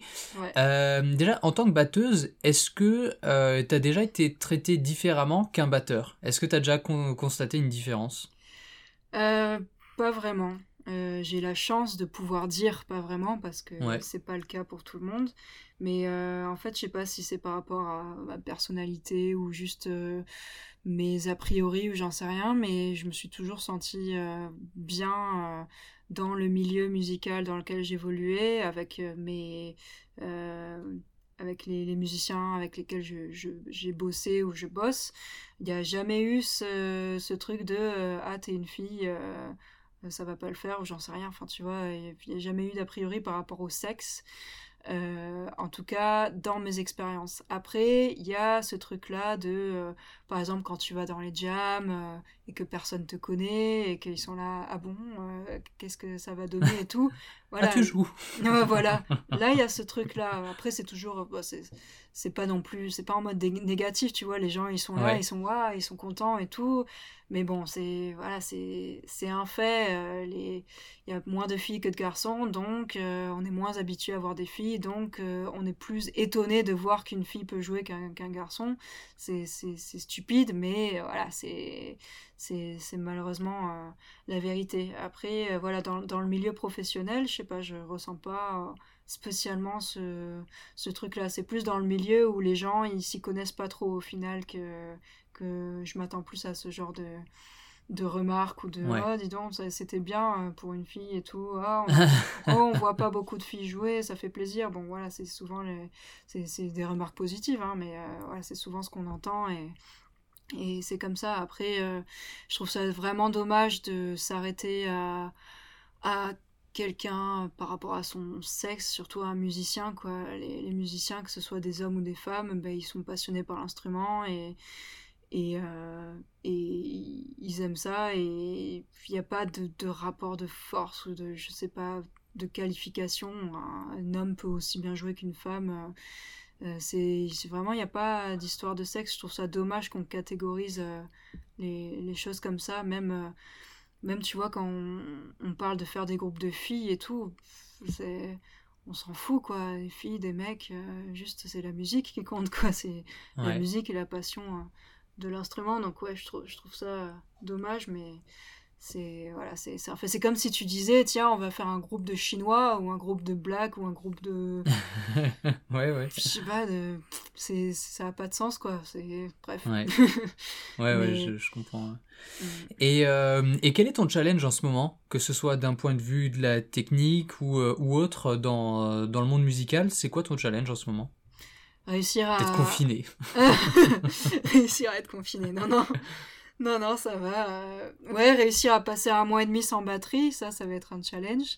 Euh, déjà, en tant que batteuse, est-ce que tu as déjà été traitée différemment qu'un batteur? Est-ce que tu as déjà constaté une différence? Pas vraiment. J'ai la chance de pouvoir dire pas vraiment parce que c'est pas le cas pour tout le monde. Mais en fait, je sais pas si c'est par rapport à ma personnalité ou juste mes a priori ou j'en sais rien, mais je me suis toujours sentie euh, bien euh, dans le milieu musical dans lequel j'évoluais, avec euh, mes avec les, musiciens avec lesquels j'ai bossé ou je bosse. Il n'y a jamais eu ce, ce truc de ah t'es une fille ça va pas le faire ou j'en sais rien. Enfin tu vois, il n'y a jamais eu d'a priori par rapport au sexe. Euh, en tout cas dans mes expériences. Après, il y a ce truc-là de, euh, par exemple, quand tu vas dans les jams euh, et que personne te connaît et qu'ils sont là, ah bon, qu'est-ce que ça va donner et tout? Voilà. Ah, tu joues. voilà. Là, il y a ce truc-là. Après, c'est toujours, bah, c'est pas non plus, c'est pas en mode négatif, tu vois. Les gens, ils sont là, ils sont waouh, ils sont contents et tout. Mais bon, c'est voilà, c'est un fait. Euh, les... Il y a moins de filles que de garçons, donc euh, on est moins habitué à voir des filles, donc euh, on est plus étonné de voir qu'une fille peut jouer qu'un garçon. C'est stupide, mais voilà, c'est malheureusement la vérité. Après, voilà, dans, dans, le milieu professionnel, je sais pas, je ressens pas spécialement ce, ce truc-là. C'est plus dans le milieu où les gens, ils s'y connaissent pas trop au final que que je m'attends plus à ce genre de, de remarques ou de oh dis donc c'était bien euh, pour une fille et tout ah, on, oh, on voit pas beaucoup de filles jouer ça fait plaisir bon voilà c'est souvent les... c'est des remarques positives hein, mais euh, voilà c'est souvent ce qu'on entend et et c'est comme ça. Après euh, je trouve ça vraiment dommage de s'arrêter à à quelqu'un par rapport à son sexe, surtout un musicien, quoi. Les, musiciens, que ce soit des hommes ou des femmes, ben, ils sont passionnés par l'instrument et, et, euh, ils aiment ça. Et il n'y a pas de, de, rapport de force ou de je sais pas de qualification. Un, homme peut aussi bien jouer qu'une femme euh, c'est vraiment il n'y a pas d'histoire de sexe. Je trouve ça dommage qu'on catégorise euh, les, les, choses comme ça. Même même tu vois quand on, on, parle de faire des groupes de filles et tout c'est on s'en fout quoi. Des filles des mecs juste c'est la musique qui compte quoi. C'est la musique et la passion de l'instrument. Donc ouais, je trouve, je trouve ça dommage, mais c'est voilà, c'est c'est comme si tu disais tiens, on va faire un groupe de chinois ou un groupe de black ou un groupe de ouais ouais. Je sais pas de c'est ça a pas de sens quoi, c'est bref. Ouais. Ouais ouais, je, je, comprends. Mm. Et euh, et quel est ton challenge en ce moment, que ce soit d'un point de vue de la technique ou euh, ou autre dans dans le monde musical, c'est quoi ton challenge en ce moment? Réussir à être confiné réussir à être confiné non non non non ça va euh, ouais réussir à passer un mois et demi sans batterie ça ça va être un challenge.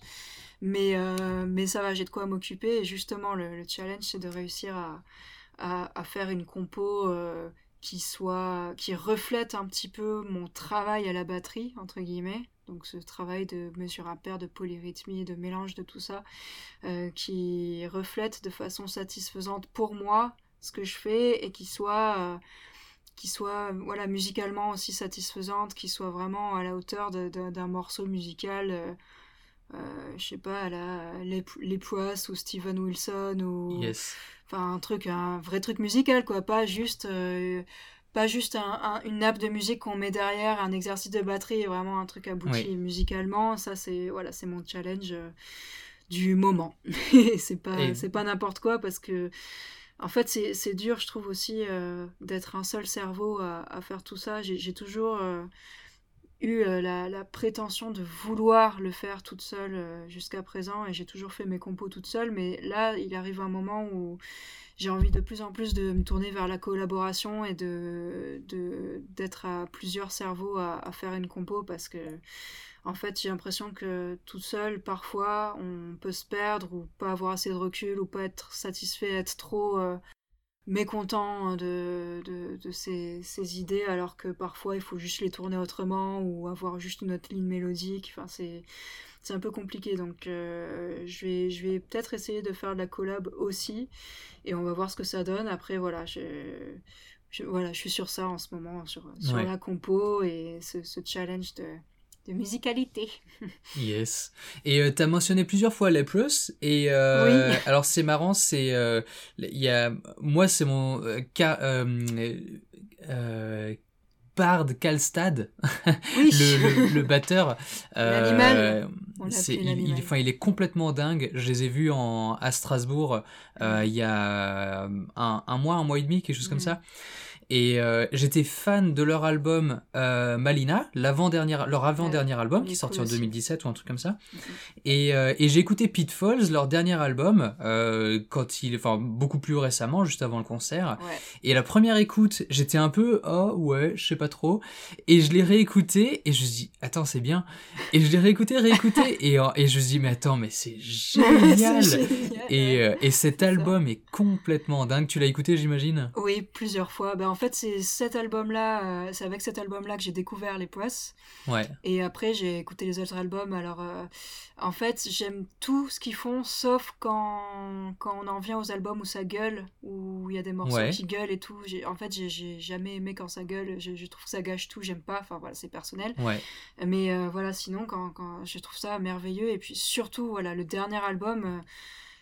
Mais euh, mais ça va j'ai de quoi m'occuper. Et justement le, challenge c'est de réussir à, à, faire une compo euh, qui soit qui reflète un petit peu mon travail à la batterie entre guillemets. Donc ce travail de mesure impaire, de polyrythmie, de mélange de tout ça, qui reflète de façon satisfaisante pour moi ce que je fais et qui soit qui soit voilà musicalement aussi satisfaisante, qui soit vraiment à la hauteur d'un morceau musical, euh, euh, je sais pas, à la les, les Poisses ou Steven Wilson ou enfin un truc, un vrai truc musical quoi, pas juste euh, pas juste un, une nappe de musique qu'on met derrière un exercice de batterie, vraiment un truc abouti musicalement. Ça c'est voilà, c'est mon challenge du moment. c'est pas c'est pas n'importe quoi parce que en fait, c'est dur, je trouve aussi, euh, d'être un seul cerveau à, faire tout ça. J'ai toujours euh, eu euh, la, prétention de vouloir le faire toute seule jusqu'à présent, et j'ai toujours fait mes compos toute seule, mais là, il arrive un moment où j'ai envie de plus en plus de me tourner vers la collaboration et d'être à plusieurs cerveaux à, à, faire une compo, parce que en fait, j'ai l'impression que toute seule, parfois, on peut se perdre ou pas avoir assez de recul ou pas être satisfait, être trop euh, mécontent de, de, ses, idées, alors que parfois, il faut juste les tourner autrement ou avoir juste une autre ligne mélodique. Enfin, c'est, c'est un peu compliqué. Donc, euh, je vais, je vais peut-être essayer de faire de la collab aussi et on va voir ce que ça donne. Après, voilà, je, voilà, je suis sur ça en ce moment, sur, sur la compo et ce, ce challenge de de musicalité. yes. Et euh, tu as mentionné plusieurs fois les plus et euh, alors c'est marrant, c'est euh, il y a moi c'est mon cas Bard Kalstad, le, le, batteur. L'animal. il, enfin, il est complètement dingue. Je les ai vus en, à Strasbourg il y a un, un, mois, un mois et demi, quelque chose comme ça. Et euh, j'étais fan de leur album euh, Malina, l'avant-dernière, leur avant-dernier album qui est sorti en 2017 ou un truc comme ça. Mhm. Et, euh, et j'ai écouté Pitfalls, leur dernier album, quand il, enfin beaucoup plus récemment, juste avant le concert. Ouais. Et la première écoute, j'étais un peu oh ouais, je sais pas trop. Et je l'ai réécouté et je me dis attends c'est bien. Et je l'ai réécouté, réécouté et et je me dis mais attends mais c'est génial. génial. Et et cet album est complètement dingue. Tu l'as écouté j'imagine? Oui plusieurs fois. Ben, en fait, c'est cet album-là, euh, c'est avec cet album-là que j'ai découvert les poisses. Ouais. Et après, j'ai écouté les autres albums. Alors, euh, en fait, j'aime tout ce qu'ils font, sauf quand, quand on en vient aux albums où ça gueule, où il y a des morceaux qui gueulent et tout. En fait, j'ai jamais aimé quand ça gueule. Je, trouve que ça gâche tout. J'aime pas. Enfin, voilà, c'est personnel. Ouais. Mais euh, voilà, sinon, quand, quand, je trouve ça merveilleux. Et puis surtout, voilà, le dernier album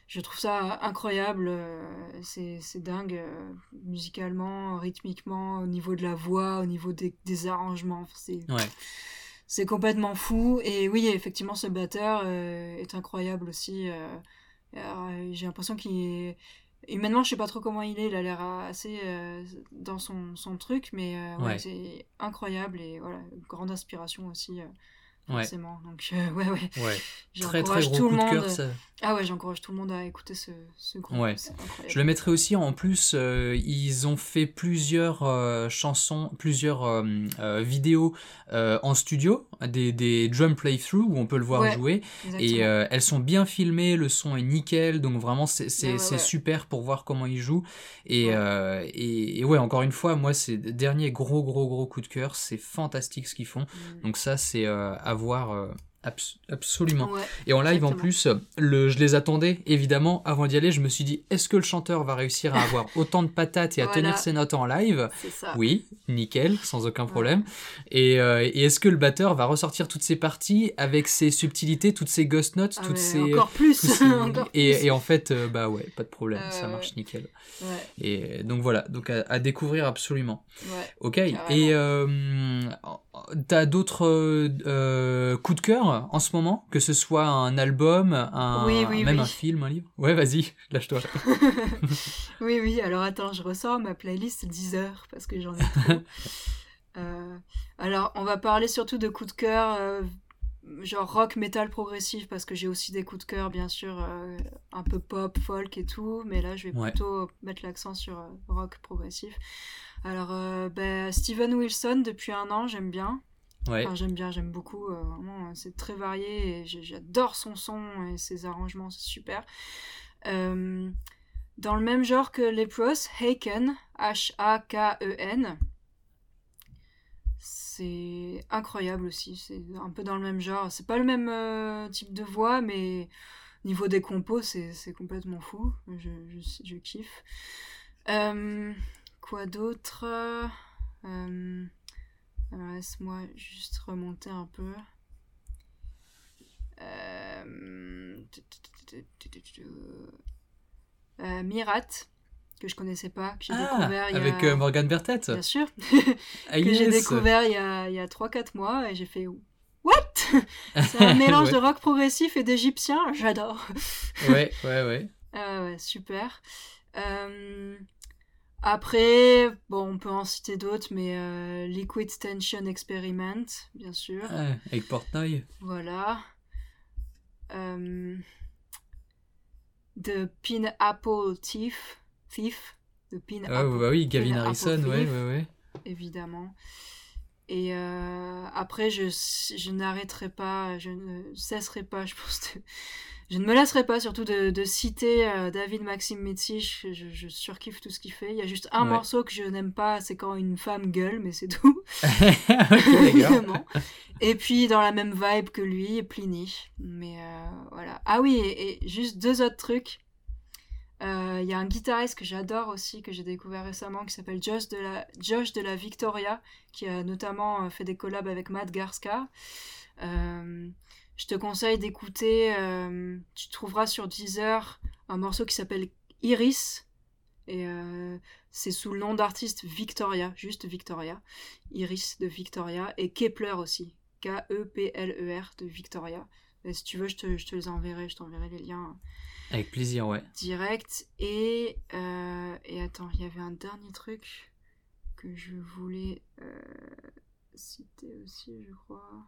je trouve ça incroyable. Euh, c'est, dingue euh, musicalement, rythmiquement, au niveau de la voix, au niveau des, arrangements. C'est, c'est complètement fou. Et oui, effectivement, ce batteur euh, est incroyable aussi. j'ai l'impression qu'il est. Humainement, je sais pas trop comment il est, il a l'air assez dans son, son, truc, mais c'est incroyable et voilà, grande inspiration aussi forcément. Donc, euh, ouais, ouais. ouais. Très, très gros tout coup le monde... de cœur. Ça... Ah ouais, j'encourage tout le monde à écouter ce, ce groupe. Ouais. Je le mettrai aussi en plus, euh, ils ont fait plusieurs euh, chansons, plusieurs euh, vidéos en studio, des, des drum playthrough où on peut le voir jouer. Et elles sont bien filmées, le son est nickel, donc vraiment c'est super pour voir comment il joue. Et, et, et, ouais, encore une fois, moi, c'est dernier gros, gros, gros coup de cœur. C'est fantastique ce qu'ils font. Mm. Donc ça, c'est à voir absolument. et en live en plus, le, je les attendais évidemment avant d'y aller. Je me suis dit, est-ce que le chanteur va réussir à avoir autant de patates et à tenir ses notes en live? Oui, nickel, sans aucun problème. Et, euh, et est-ce que le batteur va ressortir toutes ses parties avec ses subtilités, toutes ses ghost notes, ah toutes ses encore plus. et, et, en fait, euh, bah ouais, pas de problème, ça marche nickel. Et donc voilà, donc à, découvrir absolument. Ok. Et euh, t'as d'autres euh, coups de cœur en ce moment? Que ce soit un album, un, même un film, un livre? Ouais, vas-y, lâche-toi. oui, oui, alors attends, je ressors ma playlist 10 heures parce que j'en ai trop. Euh, alors, on va parler surtout de coups de cœur, euh, genre rock, metal progressif, parce que j'ai aussi des coups de cœur, bien sûr, euh, un peu pop, folk et tout, mais là, je vais plutôt mettre l'accent sur rock progressif. Alors, ben, Steven Wilson, depuis un an, j'aime bien j'aime bien, j'aime beaucoup. Euh, vraiment, c'est très varié et j'adore son son et ses arrangements, c'est super. Euh, dans le même genre que les pros, Haken, H-A-K-E-N. c'est incroyable aussi. C'est un peu dans le même genre. C'est pas le même euh, type de voix, mais niveau des compos, c'est complètement fou. Je, je, je kiffe. Euh, quoi d'autre euh, Laisse-moi juste remonter un peu. Mirat que je connaissais pas, que j'ai Ah, découvert il y a... avec euh, Morgan Bertet. Bien sûr. Ah, que j'ai découvert il y a, il y a 3-4 mois et j'ai fait What? C'est un mélange Ouais. de rock progressif et d'égyptien, j'adore. Ouais, ouais, ouais. Ah ouais, super. Euh, Après, bon, on peut en citer d'autres, mais euh, Liquid Tension Experiment, bien sûr. Ah, avec Portnoy. Voilà. Euh, The Pineapple Thief. Thief. The Pineapple Ah, bah oui, Gavin Harrison, ouais, Thief, ouais, ouais. Évidemment. Et euh, après, je, je n'arrêterai pas, je ne cesserai pas, je pense, de- je ne me lasserai pas surtout de, de citer euh, David Maxime Metzich. Je, je surkiffe tout ce qu'il fait. Il y a juste un Ouais. morceau que je n'aime pas, c'est quand une femme gueule, mais c'est tout. Vraiment. Et puis dans la même vibe que lui, Pliny. Mais euh, voilà. Ah oui, et, et juste deux autres trucs. Euh, Il y a un guitariste que j'adore aussi, que j'ai découvert récemment, qui s'appelle Josh de, la, Josh de la Victoria, qui a notamment euh, fait des collabs avec Matt Garska. Euh, je te conseille d'écouter, euh, tu trouveras sur Deezer un morceau qui s'appelle Iris. Et euh, c'est sous le nom d'artiste Victoria, juste Victoria. Iris de Victoria. Et Kepler aussi. K-E-P-L-E-R de Victoria. Si tu veux, je te, je te les enverrai, je t'enverrai les liens Avec plaisir, ouais. direct. Et, euh, et attends, il y avait un dernier truc que je voulais euh, citer aussi, je crois.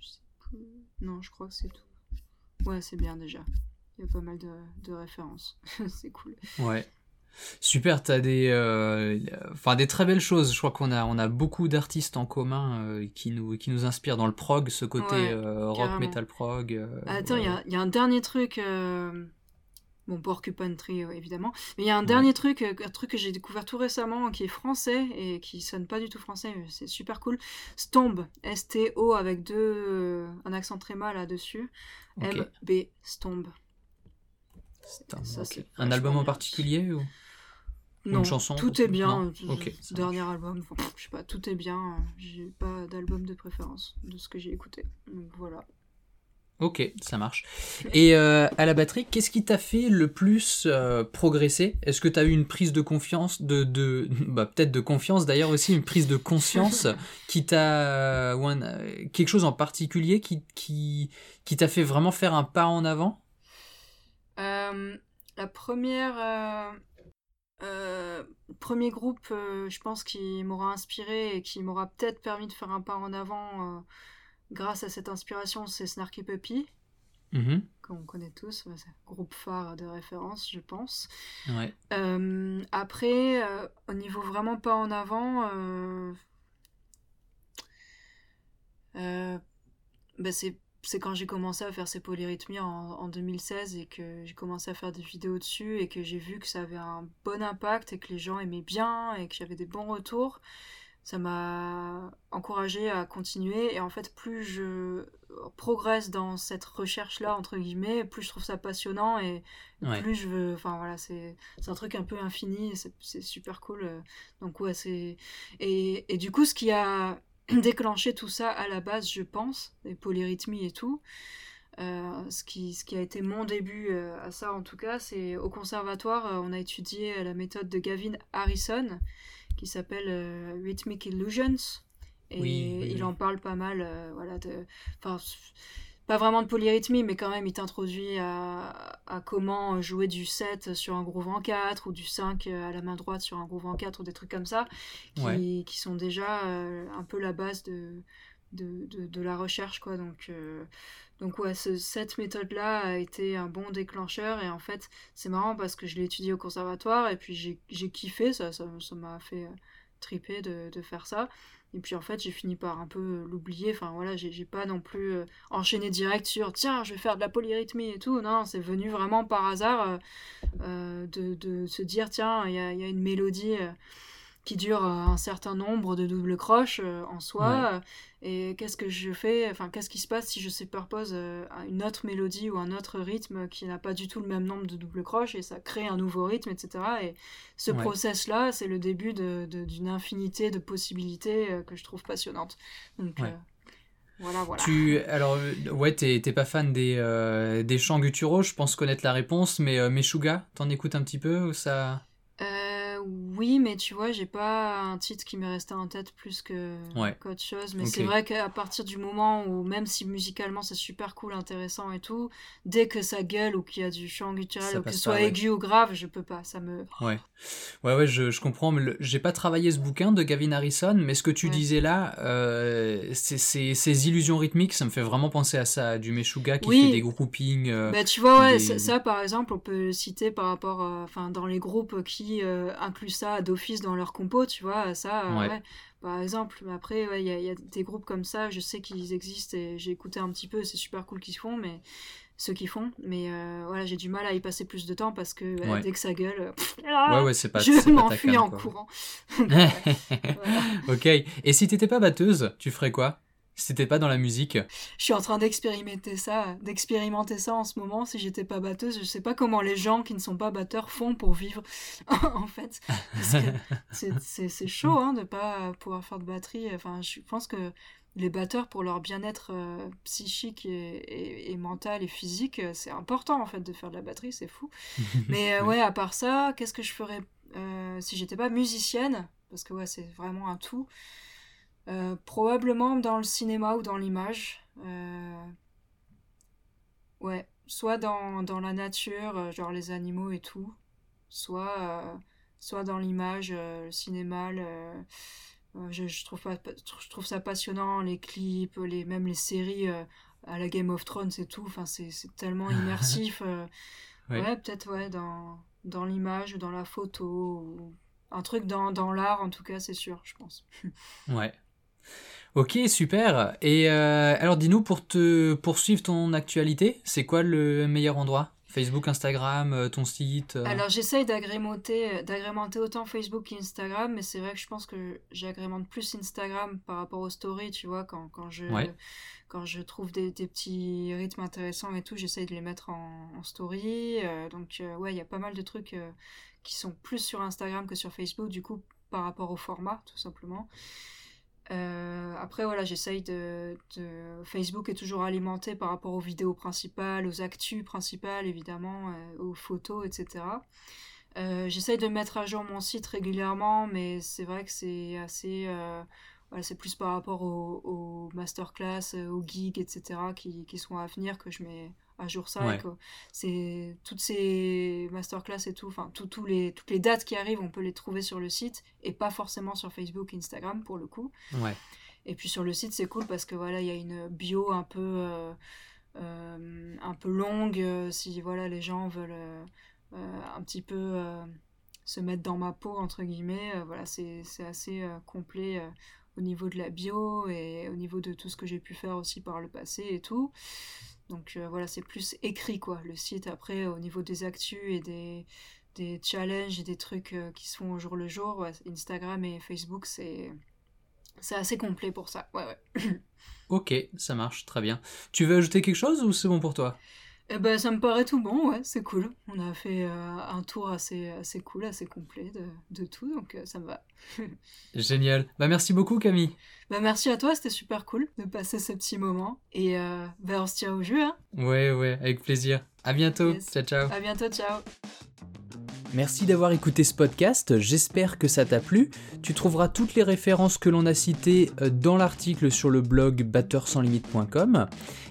Je sais plus. Non, je crois que c'est tout. Ouais, c'est bien déjà. Il y a pas mal de, de références. c'est cool. Ouais. Super, t'as des, euh, enfin des très belles choses. Je crois qu'on a, on a beaucoup d'artistes en commun euh, qui nous, qui nous inspirent dans le prog, ce côté Ouais, euh, rock, metal prog. Attends, il y ouais. a, il y a un dernier truc. Bon, Porcupine Tree, évidemment. Mais il y a un Ouais. dernier truc, un truc que j'ai découvert tout récemment, qui est français et qui sonne pas du tout français, mais c'est super cool. Stomb, S-T-O avec deux, un accent très mal là-dessus. M-B, Stomb. Ça, c'est Un album en particulier ou? Non, chanson tout est bien. Non euh, Dernier album, enfin, je sais pas, tout est bien. euh, J'ai pas d'album de préférence de ce que j'ai écouté. Donc voilà. Ok, ça marche. Et euh, à la batterie, qu'est-ce qui t'a fait le plus euh, progresser? Est-ce que t'as eu une prise de confiance, de, de bah, peut-être de confiance d'ailleurs aussi, une prise de conscience qui t'a ou un- quelque chose en particulier qui qui qui t'a fait vraiment faire un pas en avant? Euh, la première, euh, premier groupe, euh, je pense, qui m'aura inspiré et qui m'aura peut-être permis de faire un pas en avant euh, grâce à cette inspiration, c'est Snarky Puppy, Mhm. qu'on connaît tous, un groupe phare de référence, je pense. Ouais. Après, au niveau vraiment pas en avant, bah, c'est c'est quand j'ai commencé à faire ces polyrythmies en, en 2016 et que j'ai commencé à faire des vidéos dessus et que j'ai vu que ça avait un bon impact et que les gens aimaient bien et que j'avais des bons retours. Ça m'a encouragé à continuer et en fait plus je progresse dans cette recherche-là, entre guillemets, plus je trouve ça passionnant et Ouais. plus je veux... Enfin voilà, c'est un truc un peu infini et c'est super cool. Donc ouais, c'est... Et, et du coup, ce qui a déclenché tout ça à la base, je pense, les polyrythmies et tout, euh, ce, qui, ce qui a été mon début euh, à ça en tout cas, c'est au conservatoire, euh, on a étudié la méthode de Gavin Harrison qui s'appelle Rhythmic Illusions. Et Oui, oui, il en parle pas mal, voilà, de, enfin, pas vraiment de polyrythmie, mais quand même, il t'introduit à, à comment jouer du 7 sur un groove en 4 ou du 5 à la main droite sur un groove en 4 ou des trucs comme ça, qui, Ouais. qui sont déjà euh, un peu la base de, de, de, de la recherche, quoi. Donc, euh, donc ouais, ce- cette méthode-là a été un bon déclencheur, et en fait, c'est marrant parce que je l'ai étudié au conservatoire, et puis j'ai kiffé, ça ça ça m'a fait euh, triper de, de faire ça. Et puis en fait, j'ai fini par un peu l'oublier. Enfin voilà, j'ai pas non plus euh, enchaîné direct sur tiens, je vais faire de la polyrythmie et tout. Non, c'est venu vraiment par hasard euh, euh, de, se dire tiens, il y a, y a une mélodie euh, qui dure un certain nombre de doubles croches en soi. Et qu'est-ce que je fais Enfin, qu'est-ce qui se passe si je superpose une autre mélodie ou un autre rythme qui n'a pas du tout le même nombre de doubles croches et ça crée un nouveau rythme, etc. Et ce process-là, c'est le début d'une infinité de possibilités que je trouve passionnantes. Donc, voilà, voilà. Tu, alors, ouais, t'es pas fan des, euh, des chants gutturaux, je pense connaître la réponse, mais euh, Meshuga, t'en écoutes un petit peu ou ça? Oui, mais tu vois, j'ai pas un titre qui m'est resté en tête plus que qu'autre chose. Mais c'est vrai qu'à partir du moment où, même si musicalement c'est super cool, intéressant et tout, dès que ça gueule ou qu'il y a du chant guttural, ou que ce soit aigu ou grave, je peux pas. Ça me. Ouais, ouais, ouais, je, je comprends. Mais j'ai pas travaillé ce bouquin de Gavin Harrison, mais ce que tu disais là, euh, c'est ces illusions rythmiques, ça me fait vraiment penser à ça, du Meshuga qui fait des groupings. Euh, bah, tu vois, ouais, ça, par exemple, on peut citer par rapport, enfin, dans les groupes qui euh, incluent ça d'office dans leur compo, tu vois, ça, euh, ouais. par exemple. Après, il y, a des groupes comme ça, je sais qu'ils existent et j'ai écouté un petit peu, c'est super cool qu'ils font, mais ceux qui font, mais euh, voilà, j'ai du mal à y passer plus de temps parce que dès que ça gueule, ouais, ouais, c'est pas, je m'enfuis en courant. ok, et si t'étais pas batteuse, tu ferais quoi? C'était pas dans la musique. Je suis en train d'expérimenter ça, d'expérimenter ça en ce moment. Si j'étais pas batteuse, je sais pas comment les gens qui ne sont pas batteurs font pour vivre, en fait. C'est chaud hein, de pas pouvoir faire de batterie. Enfin, je pense que les batteurs, pour leur bien-être euh, psychique et, mental et physique, c'est important en fait de faire de la batterie, c'est fou. Mais euh, ouais, à part ça, qu'est-ce que je ferais euh, si j'étais pas musicienne? Parce que ouais, c'est vraiment un tout. Euh, probablement dans le cinéma ou dans l'image. Euh, ouais, soit dans, dans, la nature, euh, genre les animaux et tout, soit, soit dans l'image, le cinéma, je, je, trouve pas, je trouve ça passionnant, les clips, les, même les séries à la Game of Thrones et tout, enfin, c'est tellement immersif. ouais, peut-être ouais, dans, dans l'image ou dans la photo, ou un truc dans, dans l'art en tout cas, c'est sûr, je pense. ouais. Ok, super. Et euh, alors dis-nous, pour te poursuivre ton actualité, c'est quoi le meilleur endroit? Facebook, Instagram, euh, ton site euh? Alors j'essaye d'agrémenter, d'agrémenter autant Facebook qu'Instagram, mais c'est vrai que je pense que j'agrémente plus Instagram par rapport aux stories, tu vois, quand, quand je, quand je trouve des, des, petits rythmes intéressants et tout, j'essaye de les mettre en, en story. donc ouais, il y a pas mal de trucs qui sont plus sur Instagram que sur Facebook, du coup, par rapport au format, tout simplement. Euh, après, voilà, j'essaye de, Facebook est toujours alimenté par rapport aux vidéos principales, aux actus principales, évidemment, euh, aux photos, etc. Euh, j'essaye de mettre à jour mon site régulièrement, mais c'est vrai que c'est assez. voilà, c'est plus par rapport aux, masterclass, aux gigs, etc., qui, qui, sont à venir que je mets à jour ça. C'est toutes ces masterclass et tout, enfin tout, les, toutes les dates qui arrivent, on peut les trouver sur le site et pas forcément sur Facebook, Instagram pour le coup. Ouais. Et puis sur le site c'est cool parce que voilà il y a une bio un peu euh, euh, un peu longue euh, si voilà les gens veulent un petit peu se mettre dans ma peau entre guillemets. voilà c'est assez complet au niveau de la bio et au niveau de tout ce que j'ai pu faire aussi par le passé et tout. Donc euh, voilà, c'est plus écrit quoi. Le site après au niveau des actus et des, challenges et des trucs euh, qui se font au jour le jour, Instagram et Facebook c'est c'est assez complet pour ça. Ouais ouais. ok, ça marche très bien. Tu veux ajouter quelque chose ou c'est bon pour toi? Eh ben, ça me paraît tout bon, ouais, c'est cool. On a fait euh, un tour assez, assez cool, assez complet de, de tout, donc ça me va. Génial. Bah, merci beaucoup, Camille. Bah, merci à toi, c'était super cool de passer ce petit moment. Et euh, bah, on se tient au jeu, hein. Ouais, ouais, avec plaisir. À bientôt. Ciao, ciao. À bientôt, ciao. Merci d'avoir écouté ce podcast, j'espère que ça t'a plu. Tu trouveras toutes les références que l'on a citées euh, dans l'article sur le blog batteursanslimite.com.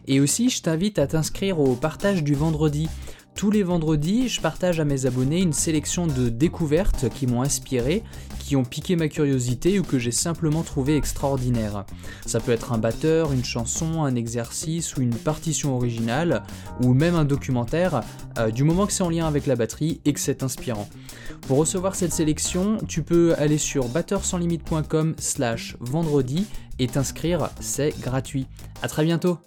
Et aussi, je t'invite à t'inscrire au partage du vendredi. Tous les vendredis, je partage à mes abonnés une sélection de découvertes qui m'ont inspiré, qui ont piqué ma curiosité ou que j'ai simplement trouvé extraordinaire. Ça peut être un batteur, une chanson, un exercice ou une partition originale, ou même un documentaire, euh, du moment que c'est en lien avec la batterie et que c'est inspirant. Pour recevoir cette sélection, tu peux aller sur batteursanslimite.com slash vendredi et t'inscrire, c'est gratuit. A très bientôt